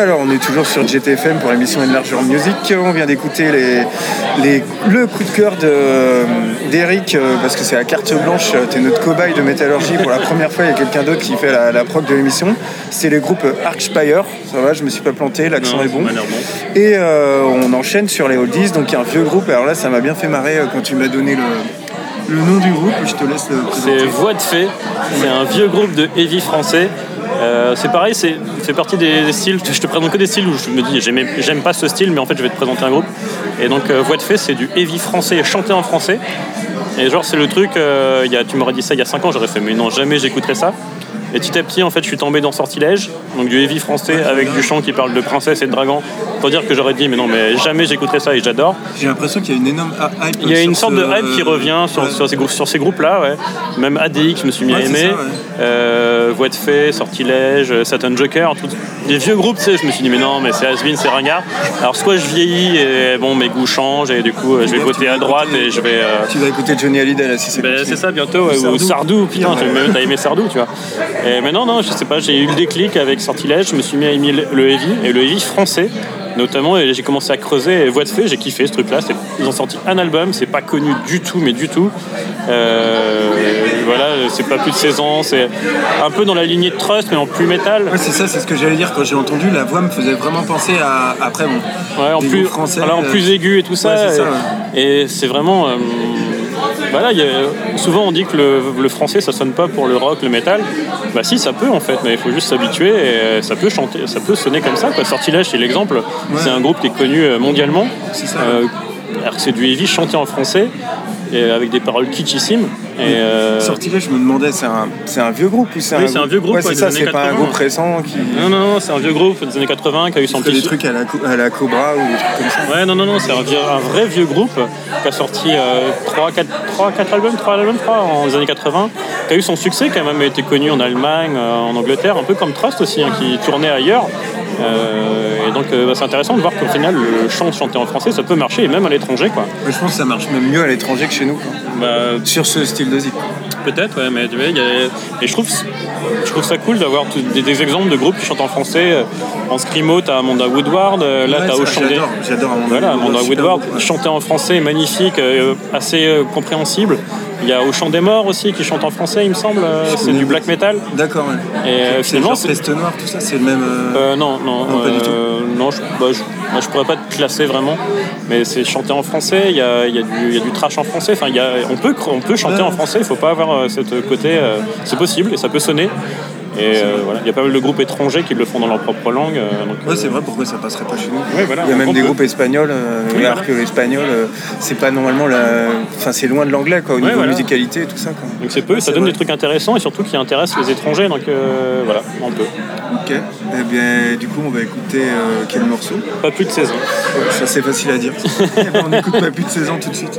Alors, on est toujours sur GTFM pour l'émission Enlarger Music. On vient d'écouter les, le coup de cœur d'Eric, euh, parce que c'est la carte blanche. T'es notre cobaye de métallurgie. Pour la première fois, il y a quelqu'un d'autre qui fait la, la prog de l'émission. C'est le groupe Archspire. Ça va, je me suis pas planté, l'accent est bon. Et euh, on enchaîne sur les oldies. Donc, il y a un vieux groupe. Alors là, ça m'a bien fait marrer euh, quand tu m'as donné le, le nom du groupe. Je te laisse le présenter. C'est Voix de Fée. C'est un vieux groupe de heavy français. Euh, c'est pareil, c'est fait partie des, styles. Je te présente que des styles où je me dis j'aime pas ce style, mais en fait je vais te présenter un groupe. Et donc euh, de Fée, c'est du heavy français chanté en français. Et genre c'est le truc. Euh, tu m'aurais dit ça il y a 5 ans, j'aurais fait mais non jamais j'écouterais ça. Et petit à petit, en fait, je suis tombé dans Sortilège, donc du heavy français avec du chant qui parle de princesse et de dragon. Pour dire que j'aurais dit, mais non, mais jamais j'écouterai ça et j'adore. J'ai l'impression qu'il y a une énorme hype. Il y a une sorte de hype qui revient sur, sur ces, groupes, sur ces groupes-là, ouais. Même ADX, je me suis mis à aimer. Euh, Voix de Fée, Sortilège, Satan Joker, tout... les vieux groupes, tu sais, je me suis dit, mais non, mais c'est Asbin, c'est ringard. Alors, soit je vieillis et bon, mes goûts changent et du coup, je vais voter à droite et je vais. Euh, tu vas écouter Johnny Hallyday là, si c'est ben, C'est ça, bientôt, ou Sardou, putain, t'as aimé Sardou, tu vois. Et, mais non, non, je sais pas, j'ai eu le déclic avec Sortilège, je me suis mis à aimer le heavy, et le heavy français notamment, et j'ai commencé à creuser. Et Voix de Fée, j'ai kiffé ce truc-là. Ils ont sorti un album, c'est pas connu du tout, mais du tout. Euh, voilà, c'est pas plus de 16 ans, c'est un peu dans la lignée de Trust, mais en plus métal. Ouais, c'est ça, c'est ce que j'allais dire quand j'ai entendu. La voix me faisait vraiment penser à après bon. Ouais, en plus, français, en plus euh, aigu et tout ça. et, c'est vraiment. Euh, voilà, souvent on dit que le, français ça sonne pas pour le rock, le métal. Bah si, ça peut en fait, mais il faut juste s'habituer et ça peut chanter, ça peut sonner comme ça. Quoi. Sortilège, c'est l'exemple. C'est un groupe qui est connu euh, mondialement. C'est ça. Euh, c'est du heavy chanté en français et avec des paroles kitschissimes. Et euh... Sortilège, je me demandais, c'est un, c'est un vieux groupe ou c'est oui, c'est un vieux groupe. c'est ça, c'est pas un groupe récent qui. Non, non, non, c'est un vieux groupe des années 80 qui a eu son petit. des trucs à la, à la Cobra ou des trucs comme ça. Ouais, non, non, non, c'est un, un, vrai vieux groupe qui a sorti 3, 4, 3, 4 albums, 3 albums, 3 en les années 80, qui a eu son succès, qui a même été connu en Allemagne, euh, en Angleterre, un peu comme Trust aussi, hein, qui tournait ailleurs. Euh, et donc euh, bah, c'est intéressant de voir qu'au final le chant chanté en français ça peut marcher et même à l'étranger quoi. je pense que ça marche même mieux à l'étranger que chez nous. Bah, sur ce style de zik. Peut-être, ouais, mais et je trouve, je trouve ça cool d'avoir des, exemples de groupes qui chantent en français. En scrimo, t'as Amanda Woodward, là t'as Auchandé. J'adore Amanda, voilà, Amanda Woodward. Chanter en français, magnifique, assez compréhensible. Il y a Au Chant des Morts aussi qui chante en français, il me semble. C'est du black metal. D'accord, ouais. Et finalement. C'est Peste Noire, tout ça, c'est le même. Euh... non, non. non pas du tout. Non, je, bah, je, pourrais pas te classer vraiment. Mais c'est chanté en français, il y a, y, a y a, du trash en français. Enfin, y a, on, peut, on peut chanter en français, il faut pas avoir ce côté. c'est possible et ça peut sonner. Et euh, voilà, il y a pas mal de groupes étrangers qui le font dans leur propre langue. Euh, donc, ouais, c'est vrai, pourquoi ça passerait pas chez nous Il y a même des groupes espagnols, euh, alors que l'espagnol, c'est pas normalement la. Enfin, c'est loin de l'anglais, quoi, au niveau musicalité et tout ça. Quoi. Donc c'est peu, ça donne des trucs intéressants et surtout qui intéressent les étrangers, donc voilà, on peut. Ok, eh bien, du coup, on va écouter quel morceau? Pas plus de 16 ans. Ça, c'est facile à dire. On écoute pas plus de 16 ans tout de suite.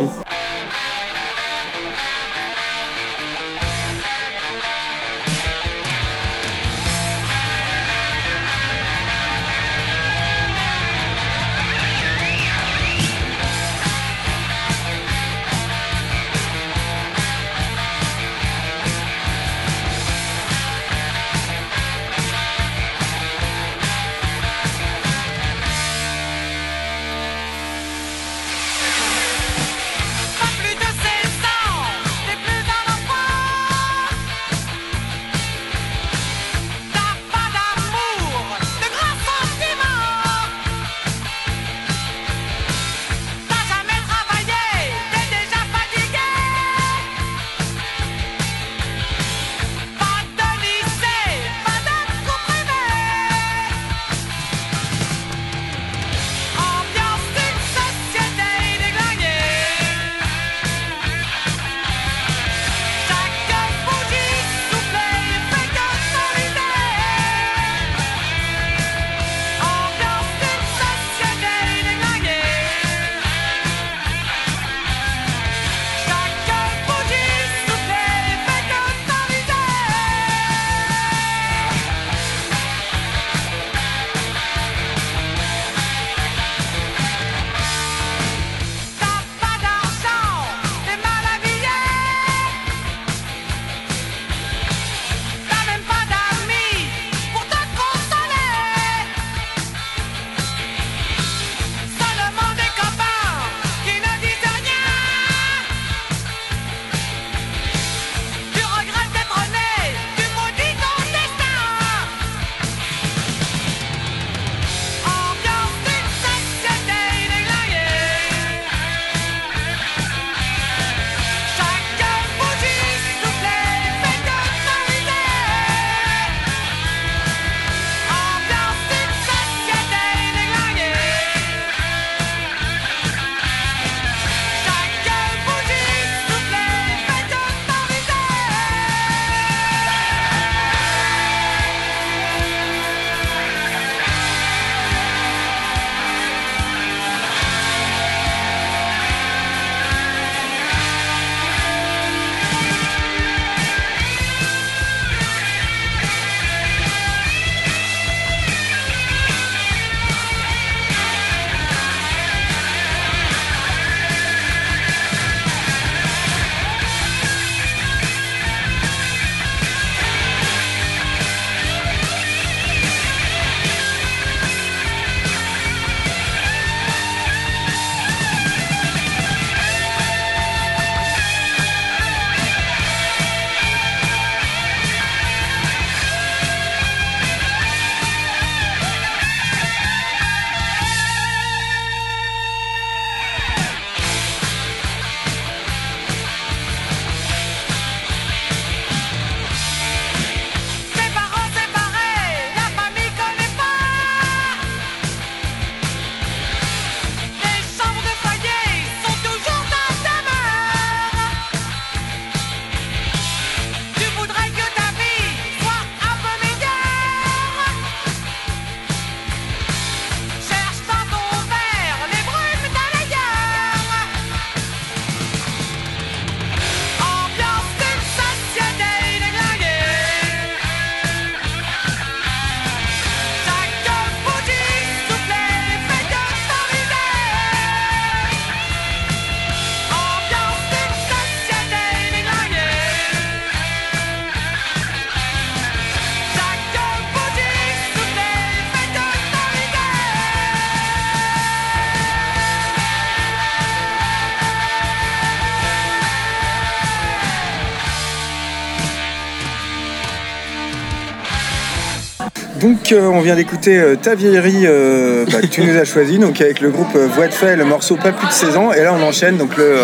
Donc euh, on vient d'écouter euh, Ta vieillerie euh, bah, que tu nous as choisi, donc avec le groupe Voix de Fait, le morceau Pas plus de 16 ans. Et là on enchaîne donc le,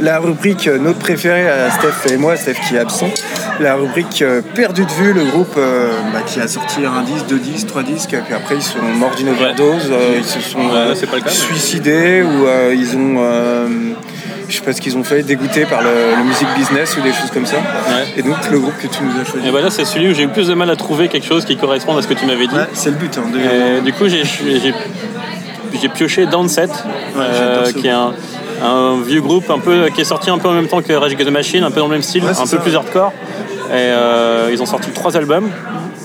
la rubrique notre préférée à Steph et moi, Steph qui est absent. La rubrique Perdu de vue, le groupe bah, qui a sorti un disque, deux disques, trois disques, puis après ils sont morts d'une overdose, ils se sont Ouais, là, c'est pas le cas, mais- suicidés ou ils ont... euh, je sais pas ce qu'ils ont fait, dégoûtés par le, le music business ou des choses comme ça. Ouais. Et donc le groupe que tu nous as choisi. Et bah là, c'est celui où j'ai eu le plus de mal à trouver quelque chose qui corresponde à ce que tu m'avais dit. Ouais, c'est le but. Hein, de- du coup, j'ai- j'ai j'ai pioché Downset, ce qui est un, un vieux groupe un peu qui est sorti un peu en même temps que Rage Against the Machine, un peu dans le même style, un ça, peu plus hardcore. Et euh, ils ont sorti trois albums.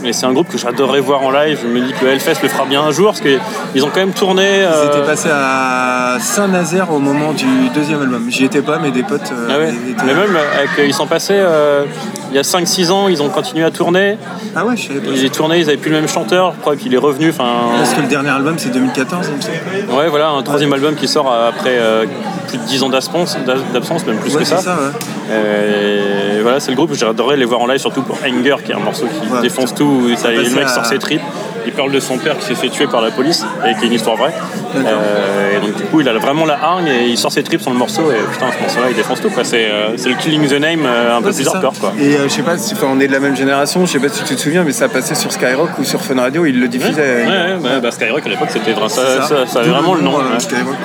Et c'est un groupe que j'adorerais voir en live. Je me dis que le Hellfest le fera bien un jour parce qu'ils ont quand même tourné. Ils euh, étaient passés à Saint-Nazaire au moment du deuxième album. J'y étais pas, mais des potes. euh, ah ouais. étaient- Mais même, avec, ils sont passés euh, il y a 5-6 ans, ils ont continué à tourner. Ah ouais, je savais pas. Ils ont tourné, ils avaient plus le même chanteur. Je crois qu'il est revenu. Enfin, Parce que le dernier album c'est 2014, il me semble. Ouais, voilà, un troisième album qui sort après plus de 10 ans d'absence, même plus Ouais, que ça. ça, ouais. Et voilà, c'est le groupe que j'adorerais les voir en live, surtout pour Anger, qui est un morceau qui défonce tout. Où ça- passait le mec à- sort ses tripes. Il parle de son père qui s'est fait tuer par la police et qui est une histoire vraie. Euh, et donc, du coup, il a vraiment la hargne et il sort ses tripes sur le morceau. Et putain, ce morceau-là, il défonce tout. quoi. C'est euh, c'est le Killing the Name euh, un peu Ouais, plus hardcore. Quoi. Et je sais pas, si, on est de la même génération, je sais pas si tu te souviens, mais ça passait sur Skyrock ou sur Fun Radio, ils le Ouais, diffusaient. ouais, ouais, bah, bah, Skyrock à l'époque, c'était vrai. Ça, C'est ça, ça avait D'où vraiment le nom. ouais. Skyrock.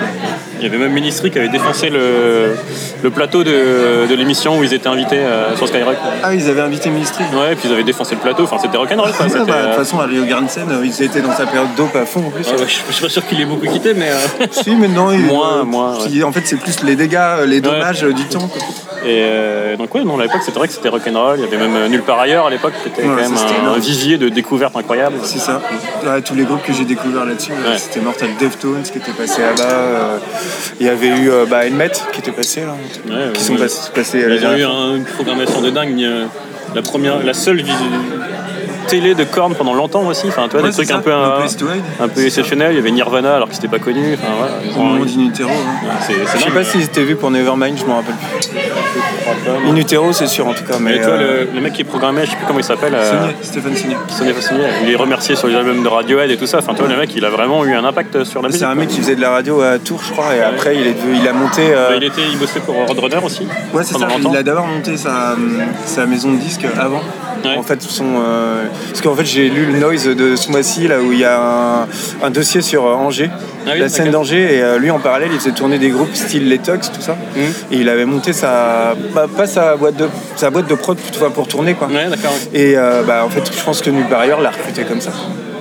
Il y avait même Ministry qui avait défoncé le, le plateau de, de l'émission où ils étaient invités euh, sur Skyrock. Ah, ils avaient invité Ministry. Ouais, et puis ils avaient défoncé le plateau. Enfin, c'était rock'n'roll. C'était, bah, de toute euh, façon, à Rio euh, ils étaient dans sa période dope à fond en plus. ouais, ouais, je je suis pas sûr qu'il ait beaucoup quitté, mais. euh, Si, maintenant, il, Moins, moins, En fait, c'est plus les dégâts, les dommages du temps. quoi. Et euh, donc ouais, non, à l'époque c'était vrai que c'était rock'n'roll. Il y avait même euh, Nulle part ailleurs à l'époque, qui était Ouais, quand même c'était un, un vivier de découvertes incroyables. C'est ça. Ouais, tous les groupes que j'ai découverts là-dessus, Ouais. c'était Mortal Deftones qui était passé là-bas. euh, Il y avait eu euh, bah, Helmet qui était passé là. Ouais, qui sont passés, Ils ont eu une programmation de dingue. euh, La première, la seule télé de corne pendant longtemps aussi. Enfin, tu vois, Ouais, des trucs c'est un peu, un, peu exceptionnels. Il y avait Nirvana alors que c'était pas connu. Enfin, voilà, ils Au ont- moment d'Inutero. hein. c'est- c'est Je sais pas s'ils étaient vus pour Nevermind, je m'en rappelle plus. Mais Inutero, c'est sûr en tout cas. Mais toi, euh, le, le mec qui est programmé, je sais plus comment il s'appelle. euh, Stéphane Signé. Il est remercié sur les albums de Radiohead et tout ça. Enfin, toi, le mec, il a vraiment eu un impact sur la musique. C'est un mec qui faisait de la radio à Tours, je crois, et après il, est devenu- il a monté. euh, Bah, il, était, il bossait pour Roadrunner aussi. Ouais, c'est ça. pendant longtemps. Il a d'abord monté sa, sa maison de disques avant. Ouais. En fait, son, euh, parce qu'en fait, j'ai lu le Noise de ce mois-ci, là où il y a un, un dossier sur euh, Angers, Ah oui, la scène d'Angers, et euh, lui en parallèle, il faisait tourner des groupes style Les Tox, tout ça. Mhm. Et il avait monté sa, pas, pas sa boîte de, sa boîte de prod pour, pour tourner, quoi. Ouais. Et euh, bah, en fait, je pense que nulle part ailleurs l'a recruté comme ça.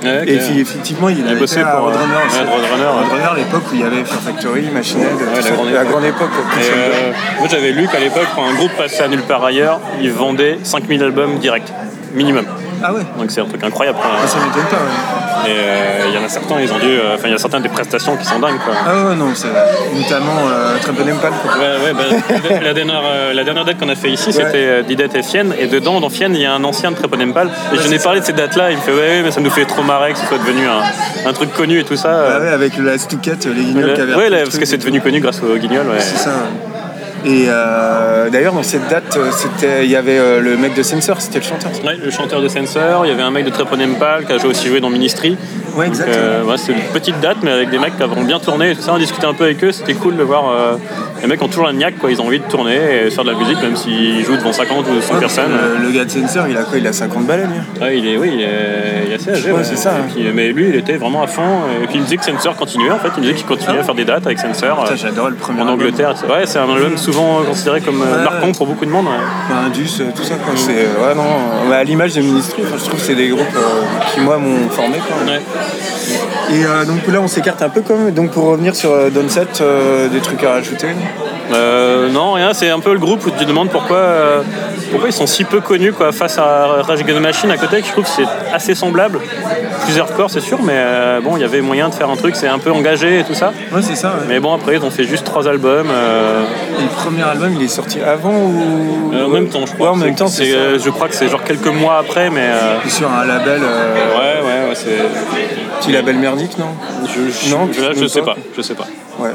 Ouais. Et puis, effectivement, il, avait bossé pour, euh, Roadrunner aussi. ouais, Roadrunner, ouais. Roadrunner, à l'époque où il y avait Fear Factory, Machine Head, tout la grande la époque. grande époque. quoi. Et, euh, moi, j'avais lu qu'à l'époque, quand un groupe passait à nulle part ailleurs, ils vendaient 5000 albums direct, minimum. Ah ouais Donc c'est un truc incroyable. quoi. Ah, Ça m'étonne pas, ouais. Et euh, il y en a certains, ils ont dû. euh, Enfin, il y a certaines des prestations qui sont dingues, quoi. Ah ouais, non, c'est notamment euh, quoi. Ouais, ouais, bah, la, dernière, euh, la dernière date qu'on a fait ici, c'était Didette et Fienne. Et dedans, dans Fienne, il y a un ancien de Tréponempal. Et je lui ai parlé de ces dates-là. Il me fait Ouais, mais ça nous fait trop marrer que ce soit devenu un, un truc connu et tout ça. Ah Euh, ouais, avec la Stouquette, les guignols qui avaient ouais, là, parce que c'est devenu connu grâce au Guignol. Ouais. C'est ça. Et euh, d'ailleurs, dans cette date, euh, c'était, il y avait euh, le mec de Sensor, c'était le chanteur. Ouais, le chanteur de Sensor, il y avait un mec de Tréponempal qui a joué- aussi joué dans Ministry. Ouais, Donc, exact. euh, ouais, c'est une petite date, mais avec des mecs qui avont bien tourné et tout ça. On discutait un peu avec eux, c'était cool de voir. les mecs ont toujours la niaque, quoi. Ils ont envie de tourner et faire de la musique, même s'ils jouent devant 50 ou 100 Ouais, personnes. Le, le gars de Sensor, il a quoi Il a 50 balais, lui. Ouais, il est, oui, il est, il est assez âgé. Ouais, c'est ça, hein. puis, mais lui, il était vraiment à fond. Et puis il me disait que Sensor continuait, en fait. Il me disait qu'il continuait Ah à faire des dates avec Sensor. Putain, j'adorais le premier en album. Angleterre. Ouais, c'est un album souvent considéré comme euh, Ouais. marquant pour beaucoup de monde. ouais. Enfin, Indus, euh, tout ça, quoi. C'est, euh, ouais, non, euh, à l'image de Ministry, je trouve que c'est des groupes qui, moi, m'ont formé, quoi. Et euh, donc là, on s'écarte un peu, quand même. Donc, pour revenir sur euh, Downset, euh, des trucs à rajouter. Euh, non, rien, c'est un peu le groupe où tu te demandes pourquoi, euh, pourquoi ils sont si peu connus quoi, face à Rage Against the Machine à côté, que je trouve que c'est assez semblable. Plus hardcore, c'est sûr, mais euh, bon, il y avait moyen de faire un truc, c'est un peu engagé et tout ça. Ouais, c'est ça, ouais. Mais bon, après, ils ont fait juste trois albums. euh, Et le premier album, il est sorti avant ou? euh, en même temps, je crois. Ouais, en même C'est- temps, c'est c'est, ça. euh, Je crois que c'est genre quelques mois après, mais. euh, Sur un label, euh, ouais, ouais, c'est. petit label merdique, non? Je, je, Non, je- là, je même sais pas. je sais pas. Ouais.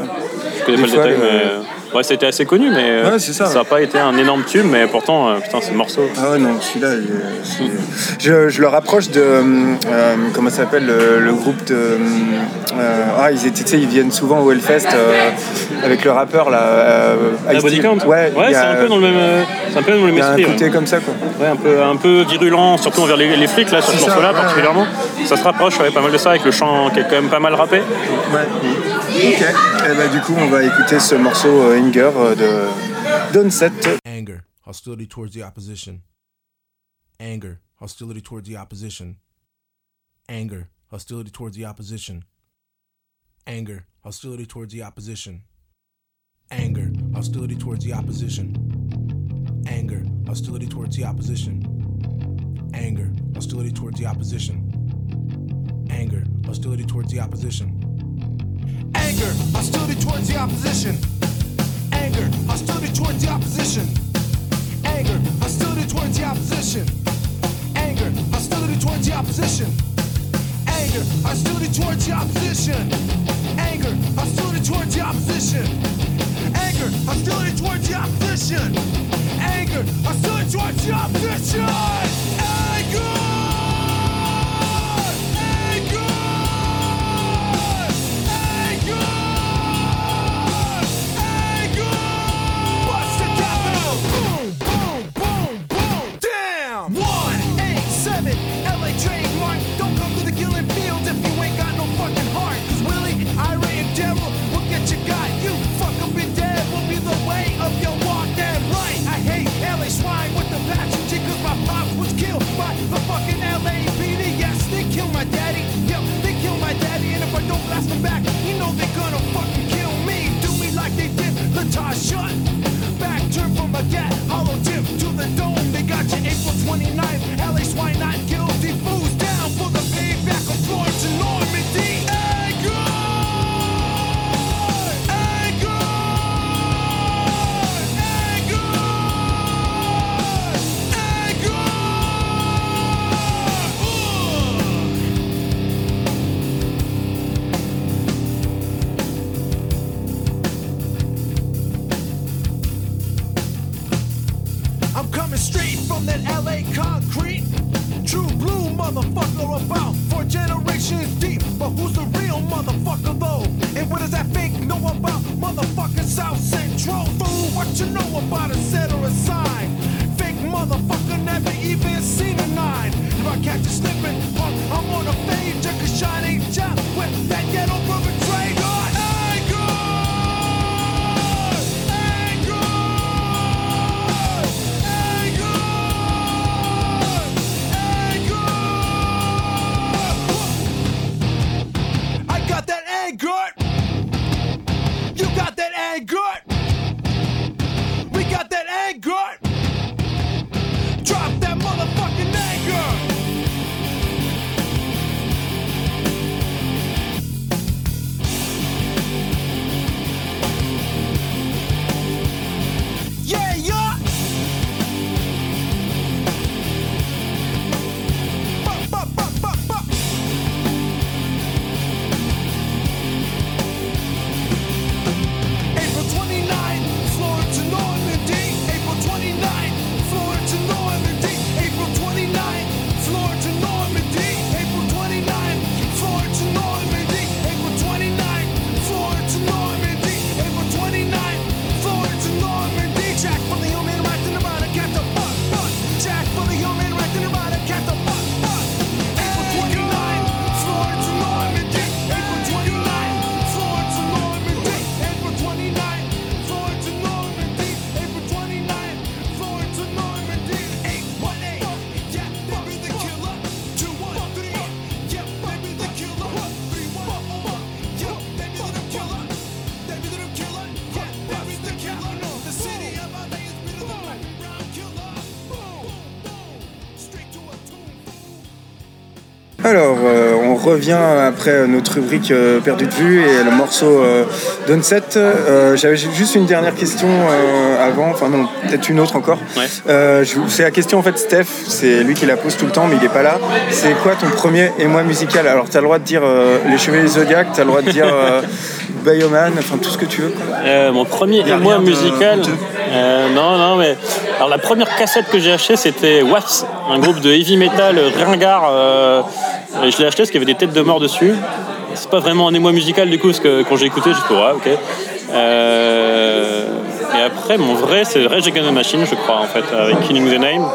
Je connais Des pas le détail, mais. Ouais, c'était assez connu, mais euh, Ouais, ça, n'a ouais. pas été un énorme tube, mais pourtant, euh, putain, ce morceau. Ah ouais, non, celui-là, je, je le rapproche de. euh, comment ça s'appelle le, le groupe de. euh, ah, ils étaient, tu sais, ils viennent souvent au Hellfest euh, avec le rappeur là. euh, La Ice-T. Body Count Ouais, y c'est un peu dans le même, euh, c'est un peu dans le même un esprit. côté ouais. comme ça, quoi. Ouais, un peu, un peu virulent, surtout envers les, les flics là sur ce morceau-là ouais, particulièrement. Ça se rapproche ouais, pas mal de ça avec le chant qui est quand même pas mal rappé. Ouais. Ok. Et bah, du coup, on va écouter ce morceau euh, Inger euh, de Downset. Euh, anger, hostility towards the opposition. Anger, hostility towards the opposition. Anger, hostility towards the opposition. Anger, hostility towards the opposition. Anger, hostility towards the opposition. Anger, hostility towards the opposition. Anger, hostility towards the opposition. Anger, hostility towards the opposition. Anger, hostility towards the opposition. Anger, hostility towards the opposition. Anger, hostility towards the opposition. Anger, hostility towards the opposition. Anger, hostility towards the opposition. Anger, hostility towards the opposition. Anger, hostility towards the opposition. Anger, hostility towards the opposition. Anger! Alors, euh, on revient après notre rubrique euh, perdue de vue et le morceau euh, d'Onset. Euh, J'avais juste une dernière question avant, enfin non, peut-être une autre encore. Ouais. C'est la question en fait, Steph, c'est lui qui la pose tout le temps, mais il n'est pas là. C'est quoi ton premier émoi musical? Alors, tu as le droit de dire Les Chevaliers Zodiac, tu as le droit de dire Bioman, enfin tout ce que tu veux. quoi. Mon premier émoi de musical. non, non, mais. Alors, la première cassette que j'ai achetée, c'était Wasps, un groupe de heavy metal ringard. euh, et je l'ai acheté parce qu'il y avait des têtes de mort dessus. C'est pas vraiment un émoi musical, du coup, parce que quand j'ai écouté, j'ai fait, ouais, ok. Euh, et après, mon vrai, c'est Rage Against the Machine, je crois, en fait, avec Killing the Name.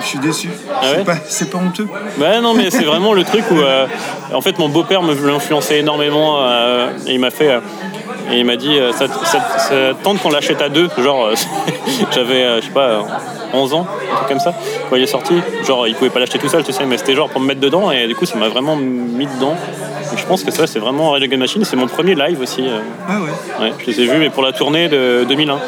Je suis déçu. Ah ouais c'est pas, honteux. Ouais, non, mais c'est vraiment le truc où, euh, en fait, mon beau-père me l'a influencé énormément. euh, et il m'a fait. Et il m'a dit, euh, ça, ça- ça tente qu'on l'achète à deux. Genre, euh, j'avais, euh, je sais pas, euh, 11 ans, un truc comme ça, quand il est sorti. Genre, il pouvait pas l'acheter tout seul, tu sais, mais c'était genre pour me mettre dedans. Et du coup, ça m'a vraiment mis dedans. Donc, je pense que ça, c'est vraiment Rage Against Machine. C'est mon premier live aussi. Ah ouais. ouais, je les ai vus, mais pour la tournée de 2001.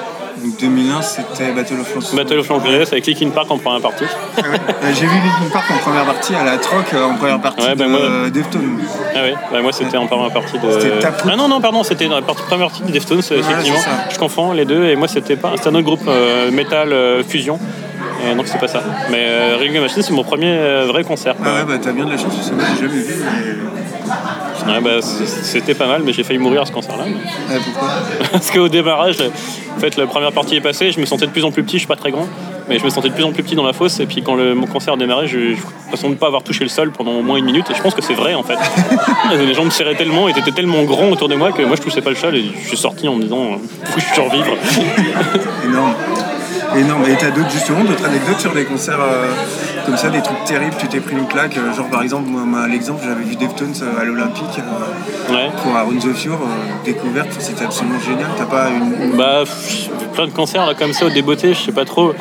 Donc 2001, c'était Battle of Los Battle of Los Angeles avec Linkin Park en première partie. Ah ouais. Euh, J'ai vu Linkin Park en première partie à la troc euh, en première partie Ouais, bah de moi- Deftones. Ah ouais, bah moi c'était en première partie de. C'était. Ah non, non, pardon, c'était dans la partie, première partie de Deftones, effectivement. Je confonds les deux, et moi c'était pas. C'était un autre groupe euh, metal euh, fusion. Et donc c'est pas ça. Mais euh, the Machine, c'est mon premier vrai concert. Ah ouais, bah t'as bien de la chance, moi j'ai jamais vu. Ouais, bah, c'était pas mal, mais j'ai failli mourir à ce mais- Ouais, pourquoi? Parce qu'au démarrage, en fait, la première partie est passée, je me sentais de plus en plus petit, je suis pas très grand, mais je me sentais de plus en plus petit dans la fosse. Et puis quand le, mon concert a démarré, je j'ai l'impression de ne pas avoir touché le sol pendant au moins une minute. Et je pense que c'est vrai en fait. Les gens me serraient tellement, ils étaient tellement grands autour de moi que moi je touchais pas le sol et je suis sorti en me disant, euh, faut que je survivre. Énorme. Énorme. Et t'as d'autres, justement, d'autres anecdotes sur des concerts euh, comme ça, des trucs terribles, tu t'es pris une claque. euh, genre par exemple, moi, l'exemple, j'avais vu Deftones euh, à l'Olympique Ouais. pour Around the Fure, découverte, c'était absolument génial. T'as pas une. Bah, pff, plein de concerts là, comme ça au débeauté, je sais pas trop.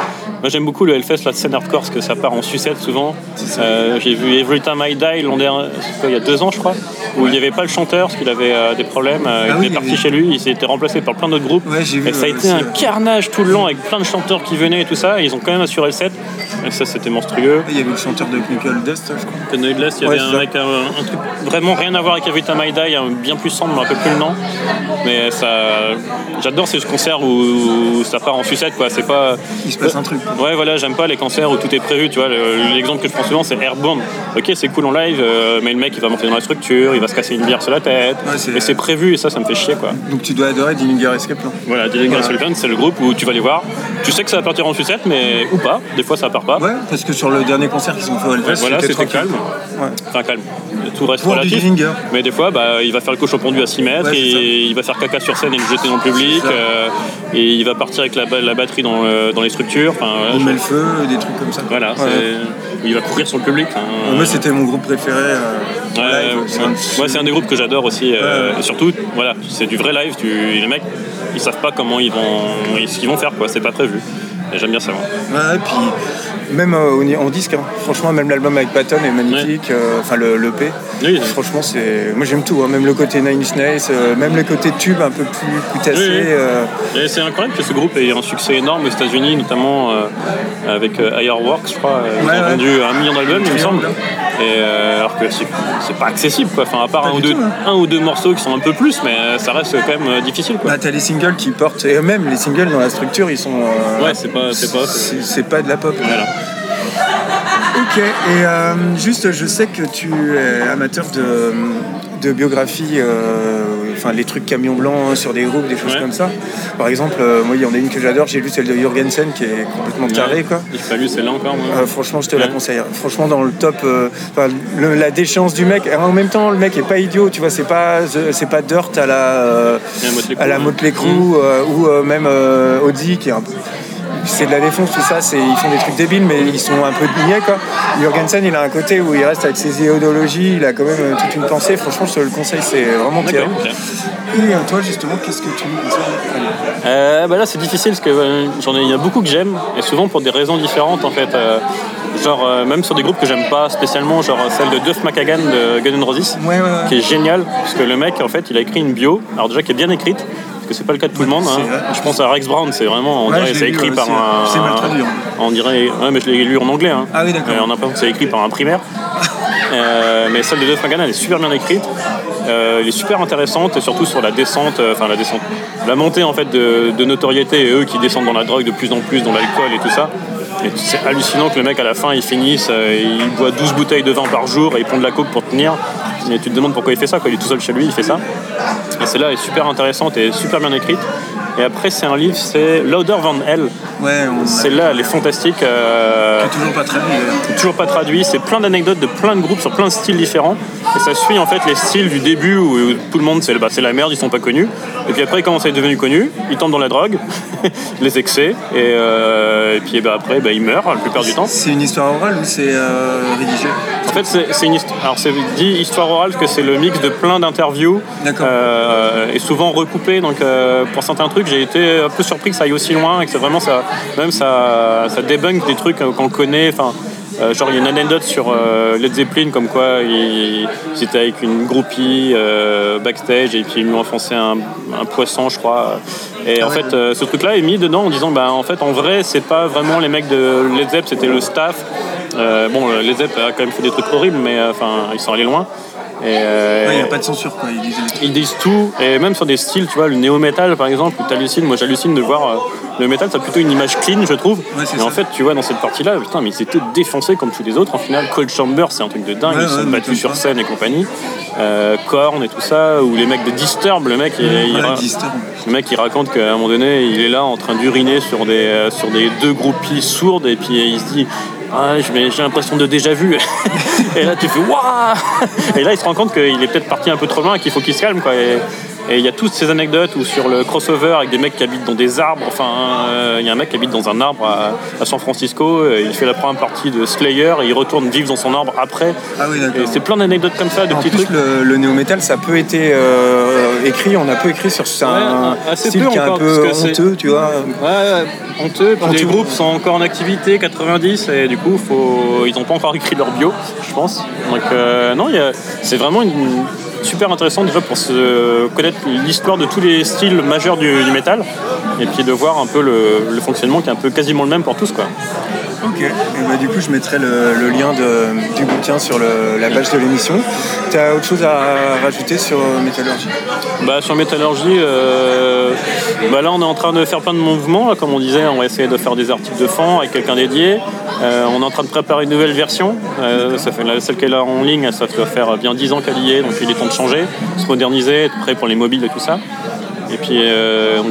Moi j'aime beaucoup le Hellfest, la scène hardcore, parce que ça part en sucette souvent. Euh, j'ai vu Every Time I Die l'an dernier, il y a deux ans je crois, où il n'y avait pas le chanteur parce qu'il avait euh, des problèmes. euh, Ah il oui, est parti chez lui, il s'est été remplacé par plein d'autres groupes. Ouais, j'ai vu, et ça a été un carnage tout le long avec plein de chanteurs qui venaient et tout ça. Et ils ont quand même assuré le set. Et ça c'était monstrueux. Il y avait le chanteur de Knuckle Dust, je crois. Noid Last, il y avait un, mec, un, un truc vraiment rien à voir avec Time I Die, un bien plus sombre, un peu plus le nom. Mais ça, j'adore ces concerts où ça part en sucette, quoi. C'est pas. Il se passe un truc. Ouais, voilà, j'aime pas les concerts où tout est prévu, tu vois. le- L'exemple que je prends souvent, c'est Airborne. Ok, c'est cool en live, euh, mais le mec, il va monter dans la structure, il va se casser une bière sur la tête. Ouais, et c'est prévu, et ça, ça me fait chier, quoi. Donc tu dois adorer Dillinger Escape Plan. Voilà, Dillinger Sullivan, c'est le groupe où tu vas les voir. Tu sais que ça va partir en sucette, mais ou pas. Des fois, ça part pas. Ouais, parce que sur le dernier concert qu'ils ont fait au Hellfest, voilà, c'était calme. Ouais. Enfin, calme. Tout reste Pour relatif. Mais des fois, bah, il va faire le cochon pendu à 6 mètres, Ouais, et il va faire caca sur scène et le jeter dans le public, euh, et il va partir avec la, ba- la batterie dans, le- dans les structures. Enfin, On je- met le feu, des trucs comme ça. voilà, il va courir sur le public. hein. Moi, c'était mon groupe préféré. euh, moi, c'est un des groupes que j'adore aussi. euh, et surtout, voilà, c'est du vrai live. Tu, les mecs, ils savent pas comment ils vont, ce qu'ils vont faire, quoi. C'est pas prévu. Et j'aime bien ça. Même euh, en disque, hein. franchement, même l'album avec Patton est magnifique. euh, Enfin, le, le P. Oui, Franchement, c'est. Moi, j'aime tout. hein. Même le côté Nine Inch Nails, euh, même le côté tube un peu plus, plus tassé. Oui, oui. euh, c'est incroyable que ce groupe ait un succès énorme aux États-Unis, notamment avec Fireworks, je crois. Ils Ouais, ont ouais. vendu un million d'albums, il me semble. Et alors que c'est pas accessible, quoi. Enfin, à part un ou, deux, tout, hein. un ou deux morceaux qui sont un peu plus, mais ça reste quand même difficile, quoi. Bah, t'as les singles qui portent. Et même les singles dans la structure, ils sont. Ouais, c'est pas, c'est pas. c'est pas de la pop. Voilà. Ok, et euh, juste, je sais que tu es amateur de, de biographie, euh, enfin les trucs camion blanc sur des groupes, des choses Ouais. comme ça. Par exemple, euh, moi, il y en a une que j'adore, j'ai lu celle de Jürgensen qui est complètement tarée, quoi. J'ai pas lu celle-là encore, moi. Euh, franchement, je te la conseille. Franchement, dans le top, le- la déchéance du mec. En même temps, le mec est pas idiot, tu vois. C'est pas, c'est pas Dirt à la, à la hein. Motley Crue ou même Audi qui est un peu. C'est de la défonce, tout ça. C'est, ils font des trucs débiles, mais ils sont un peu niais, quoi. Jürgensen, il a un côté où il reste avec ses idéologies. Il a quand même euh, toute une pensée. Franchement, je te le conseille. C'est vraiment terrible. Et euh, toi, justement, qu'est-ce que tu nous Euh, bah là, c'est difficile parce que euh, j'en ai, il y a beaucoup que j'aime et souvent pour des raisons différentes en fait. Euh, genre même sur des groupes que j'aime pas spécialement, genre celle de Duff McKagan de Guns N' Roses, Ouais, ouais, ouais. qui est géniale parce que le mec en fait, il a écrit une bio, alors déjà qui est bien écrite. Parce que c'est pas le cas de tout le monde. hein. Je pense à Rex Brown, c'est vraiment, on Ouais, dirait, c'est écrit par un. C'est mal traduit, hein. On dirait, ouais, mais je l'ai lu en anglais. Hein. Ah oui, d'accord. On a l'impression que c'est écrit par un primaire. Euh, mais celle de Duff McKagan, elle est super bien écrite. Euh, elle est super intéressante, et surtout sur la descente, euh, enfin la descente, la montée en fait de, de notoriété et eux qui descendent dans la drogue de plus en plus, dans l'alcool et tout ça. C'est hallucinant que le mec à la fin il finisse, il boit 12 bouteilles de vin par jour et il prend de la coke pour tenir. Mais tu te demandes pourquoi il fait ça, quoi. il est tout seul chez lui, il fait ça. Et celle-là est super intéressante et super bien écrite. Et après, c'est un livre, c'est Louder Than Hell. Ouais, Celle-là, elle est fantastique. euh, qui est toujours pas bien. d'ailleurs. toujours pas traduit. C'est plein d'anecdotes de plein de groupes sur plein de styles différents. Et ça suit en fait les styles du début où, où tout le monde c'est bah, c'est la merde, ils sont pas connus. Et puis après, ils commencent à être devenus connus, ils tombent dans la drogue, les excès. Et, euh, et puis bah, après, bah, ils meurent la plupart du temps. C'est une histoire orale ou c'est euh, rédigé? En fait, c'est c'est une histoire. Alors, c'est dit histoire parce que c'est le mix de plein d'interviews euh, et souvent recoupées. Donc, euh, pour certains trucs, j'ai été un peu surpris que ça aille aussi loin et que c'est vraiment ça, même ça, ça débunk des trucs euh, qu'on connaît. Enfin. euh, genre il y a une anecdote sur euh, Led Zeppelin comme quoi ils, étaient avec une groupie euh, backstage et puis ils lui ont enfoncé un, un poisson je crois et en Ah ouais. fait ce truc là est mis dedans en disant bah en fait en vrai c'est pas vraiment les mecs de Led Zepp c'était le staff bon, Led Zepp a quand même fait des trucs horribles, mais enfin, ils sont allés loin. Et, euh, Il n'y a pas de censure quoi. Ils disent ils tout, et même sur des styles, tu vois, le néo-metal par exemple, où t'hallucines, moi j'hallucine de voir euh, le métal, ça a plutôt une image clean, je trouve. Ouais, mais en fait, tu vois, dans cette partie-là, putain, mais ils étaient défoncés comme tous les autres. En final, Cold Chamber, c'est un truc de dingue, Ouais, ils sont ouais, battus sur scène et compagnie. Euh, Korn et tout ça, ou les mecs de Disturb, le mec, il, Ouais, le mec il raconte qu'à un moment donné il est là en train d'uriner sur des, euh, sur des deux groupies sourdes et puis il se dit ah, j'ai l'impression de déjà vu et là tu fais waouh et là il se rend compte qu'il est peut-être parti un peu trop loin et qu'il faut qu'il se calme quoi et et il y a toutes ces anecdotes où sur le crossover avec des mecs qui habitent dans des arbres, enfin euh, il y a un mec qui habite dans un arbre à, à San Francisco, euh, il fait la première partie de Slayer et il retourne vivre dans son arbre après. Ah oui, d'accord. Et c'est plein d'anecdotes comme ça, de En petits plus, trucs. le, le néo-metal, ça a peu été euh, écrit, on a peu écrit sur c'est un Ouais, assez style peu qui est un peu parce que honteux, tu vois. Ouais, ouais, honteux. Puis les Honteux. groupes sont encore en activité, 90, et du coup, faut... ils n'ont pas encore écrit leur bio, je pense. Donc, euh, non, a- c'est vraiment une... super intéressant déjà pour se connaître l'histoire de tous les styles majeurs du, métal, et puis de voir un peu le, le fonctionnement qui est un peu quasiment le même pour tous. Quoi. Ok. Et bah, du coup, je mettrai le, lien du bouquin sur la page de l'émission. Tu as autre chose à rajouter sur Métallurgie? Bah, sur Métallurgie, euh, bah, là on est en train de faire plein de mouvements, comme on disait, on va essayer de faire des articles de fond avec quelqu'un dédié. Euh, on est en train de préparer une nouvelle version. Euh, ça fait, celle est là en ligne, ça doit faire bien 10 ans qu'elle y est, donc il est temps de changer, se moderniser, être prêt pour les mobiles et tout ça. Et puis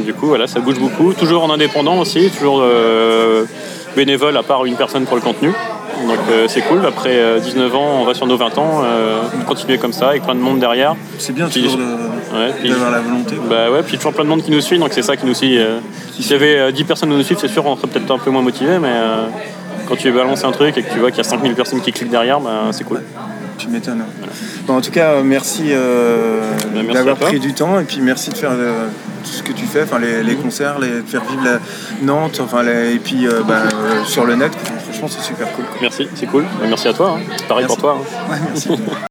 du coup voilà, ça bouge beaucoup, toujours en indépendant aussi, toujours euh, bénévole à part une personne pour le contenu. Donc euh, c'est cool, après euh, 19 ans, on va sur nos 20 ans, euh, continuer comme ça, avec plein de monde derrière. C'est bien Puis- toujours Ouais, puis- d'avoir la volonté. quoi. bah ouais, puis toujours plein de monde qui nous suit, donc c'est ça qui nous suit. euh. S'il y avait euh, 10 personnes qui nous suivent, c'est sûr, on serait peut-être un peu moins motivé, mais euh, quand tu balances un truc et que tu vois qu'il y a 5000 personnes qui cliquent derrière, bah, c'est cool. Tu m'étonnes. Bon, en tout cas, euh, merci, euh, Bah, merci d'avoir pris du temps et puis merci de faire euh, ce que tu fais, enfin les, les concerts, les, faire vivre la Nantes, enfin les- et puis euh, bah, euh, sur le net. Franchement, c'est super cool. quoi. Merci, c'est cool. Merci à toi, hein. pareil Merci. pour toi. hein. Ouais, merci.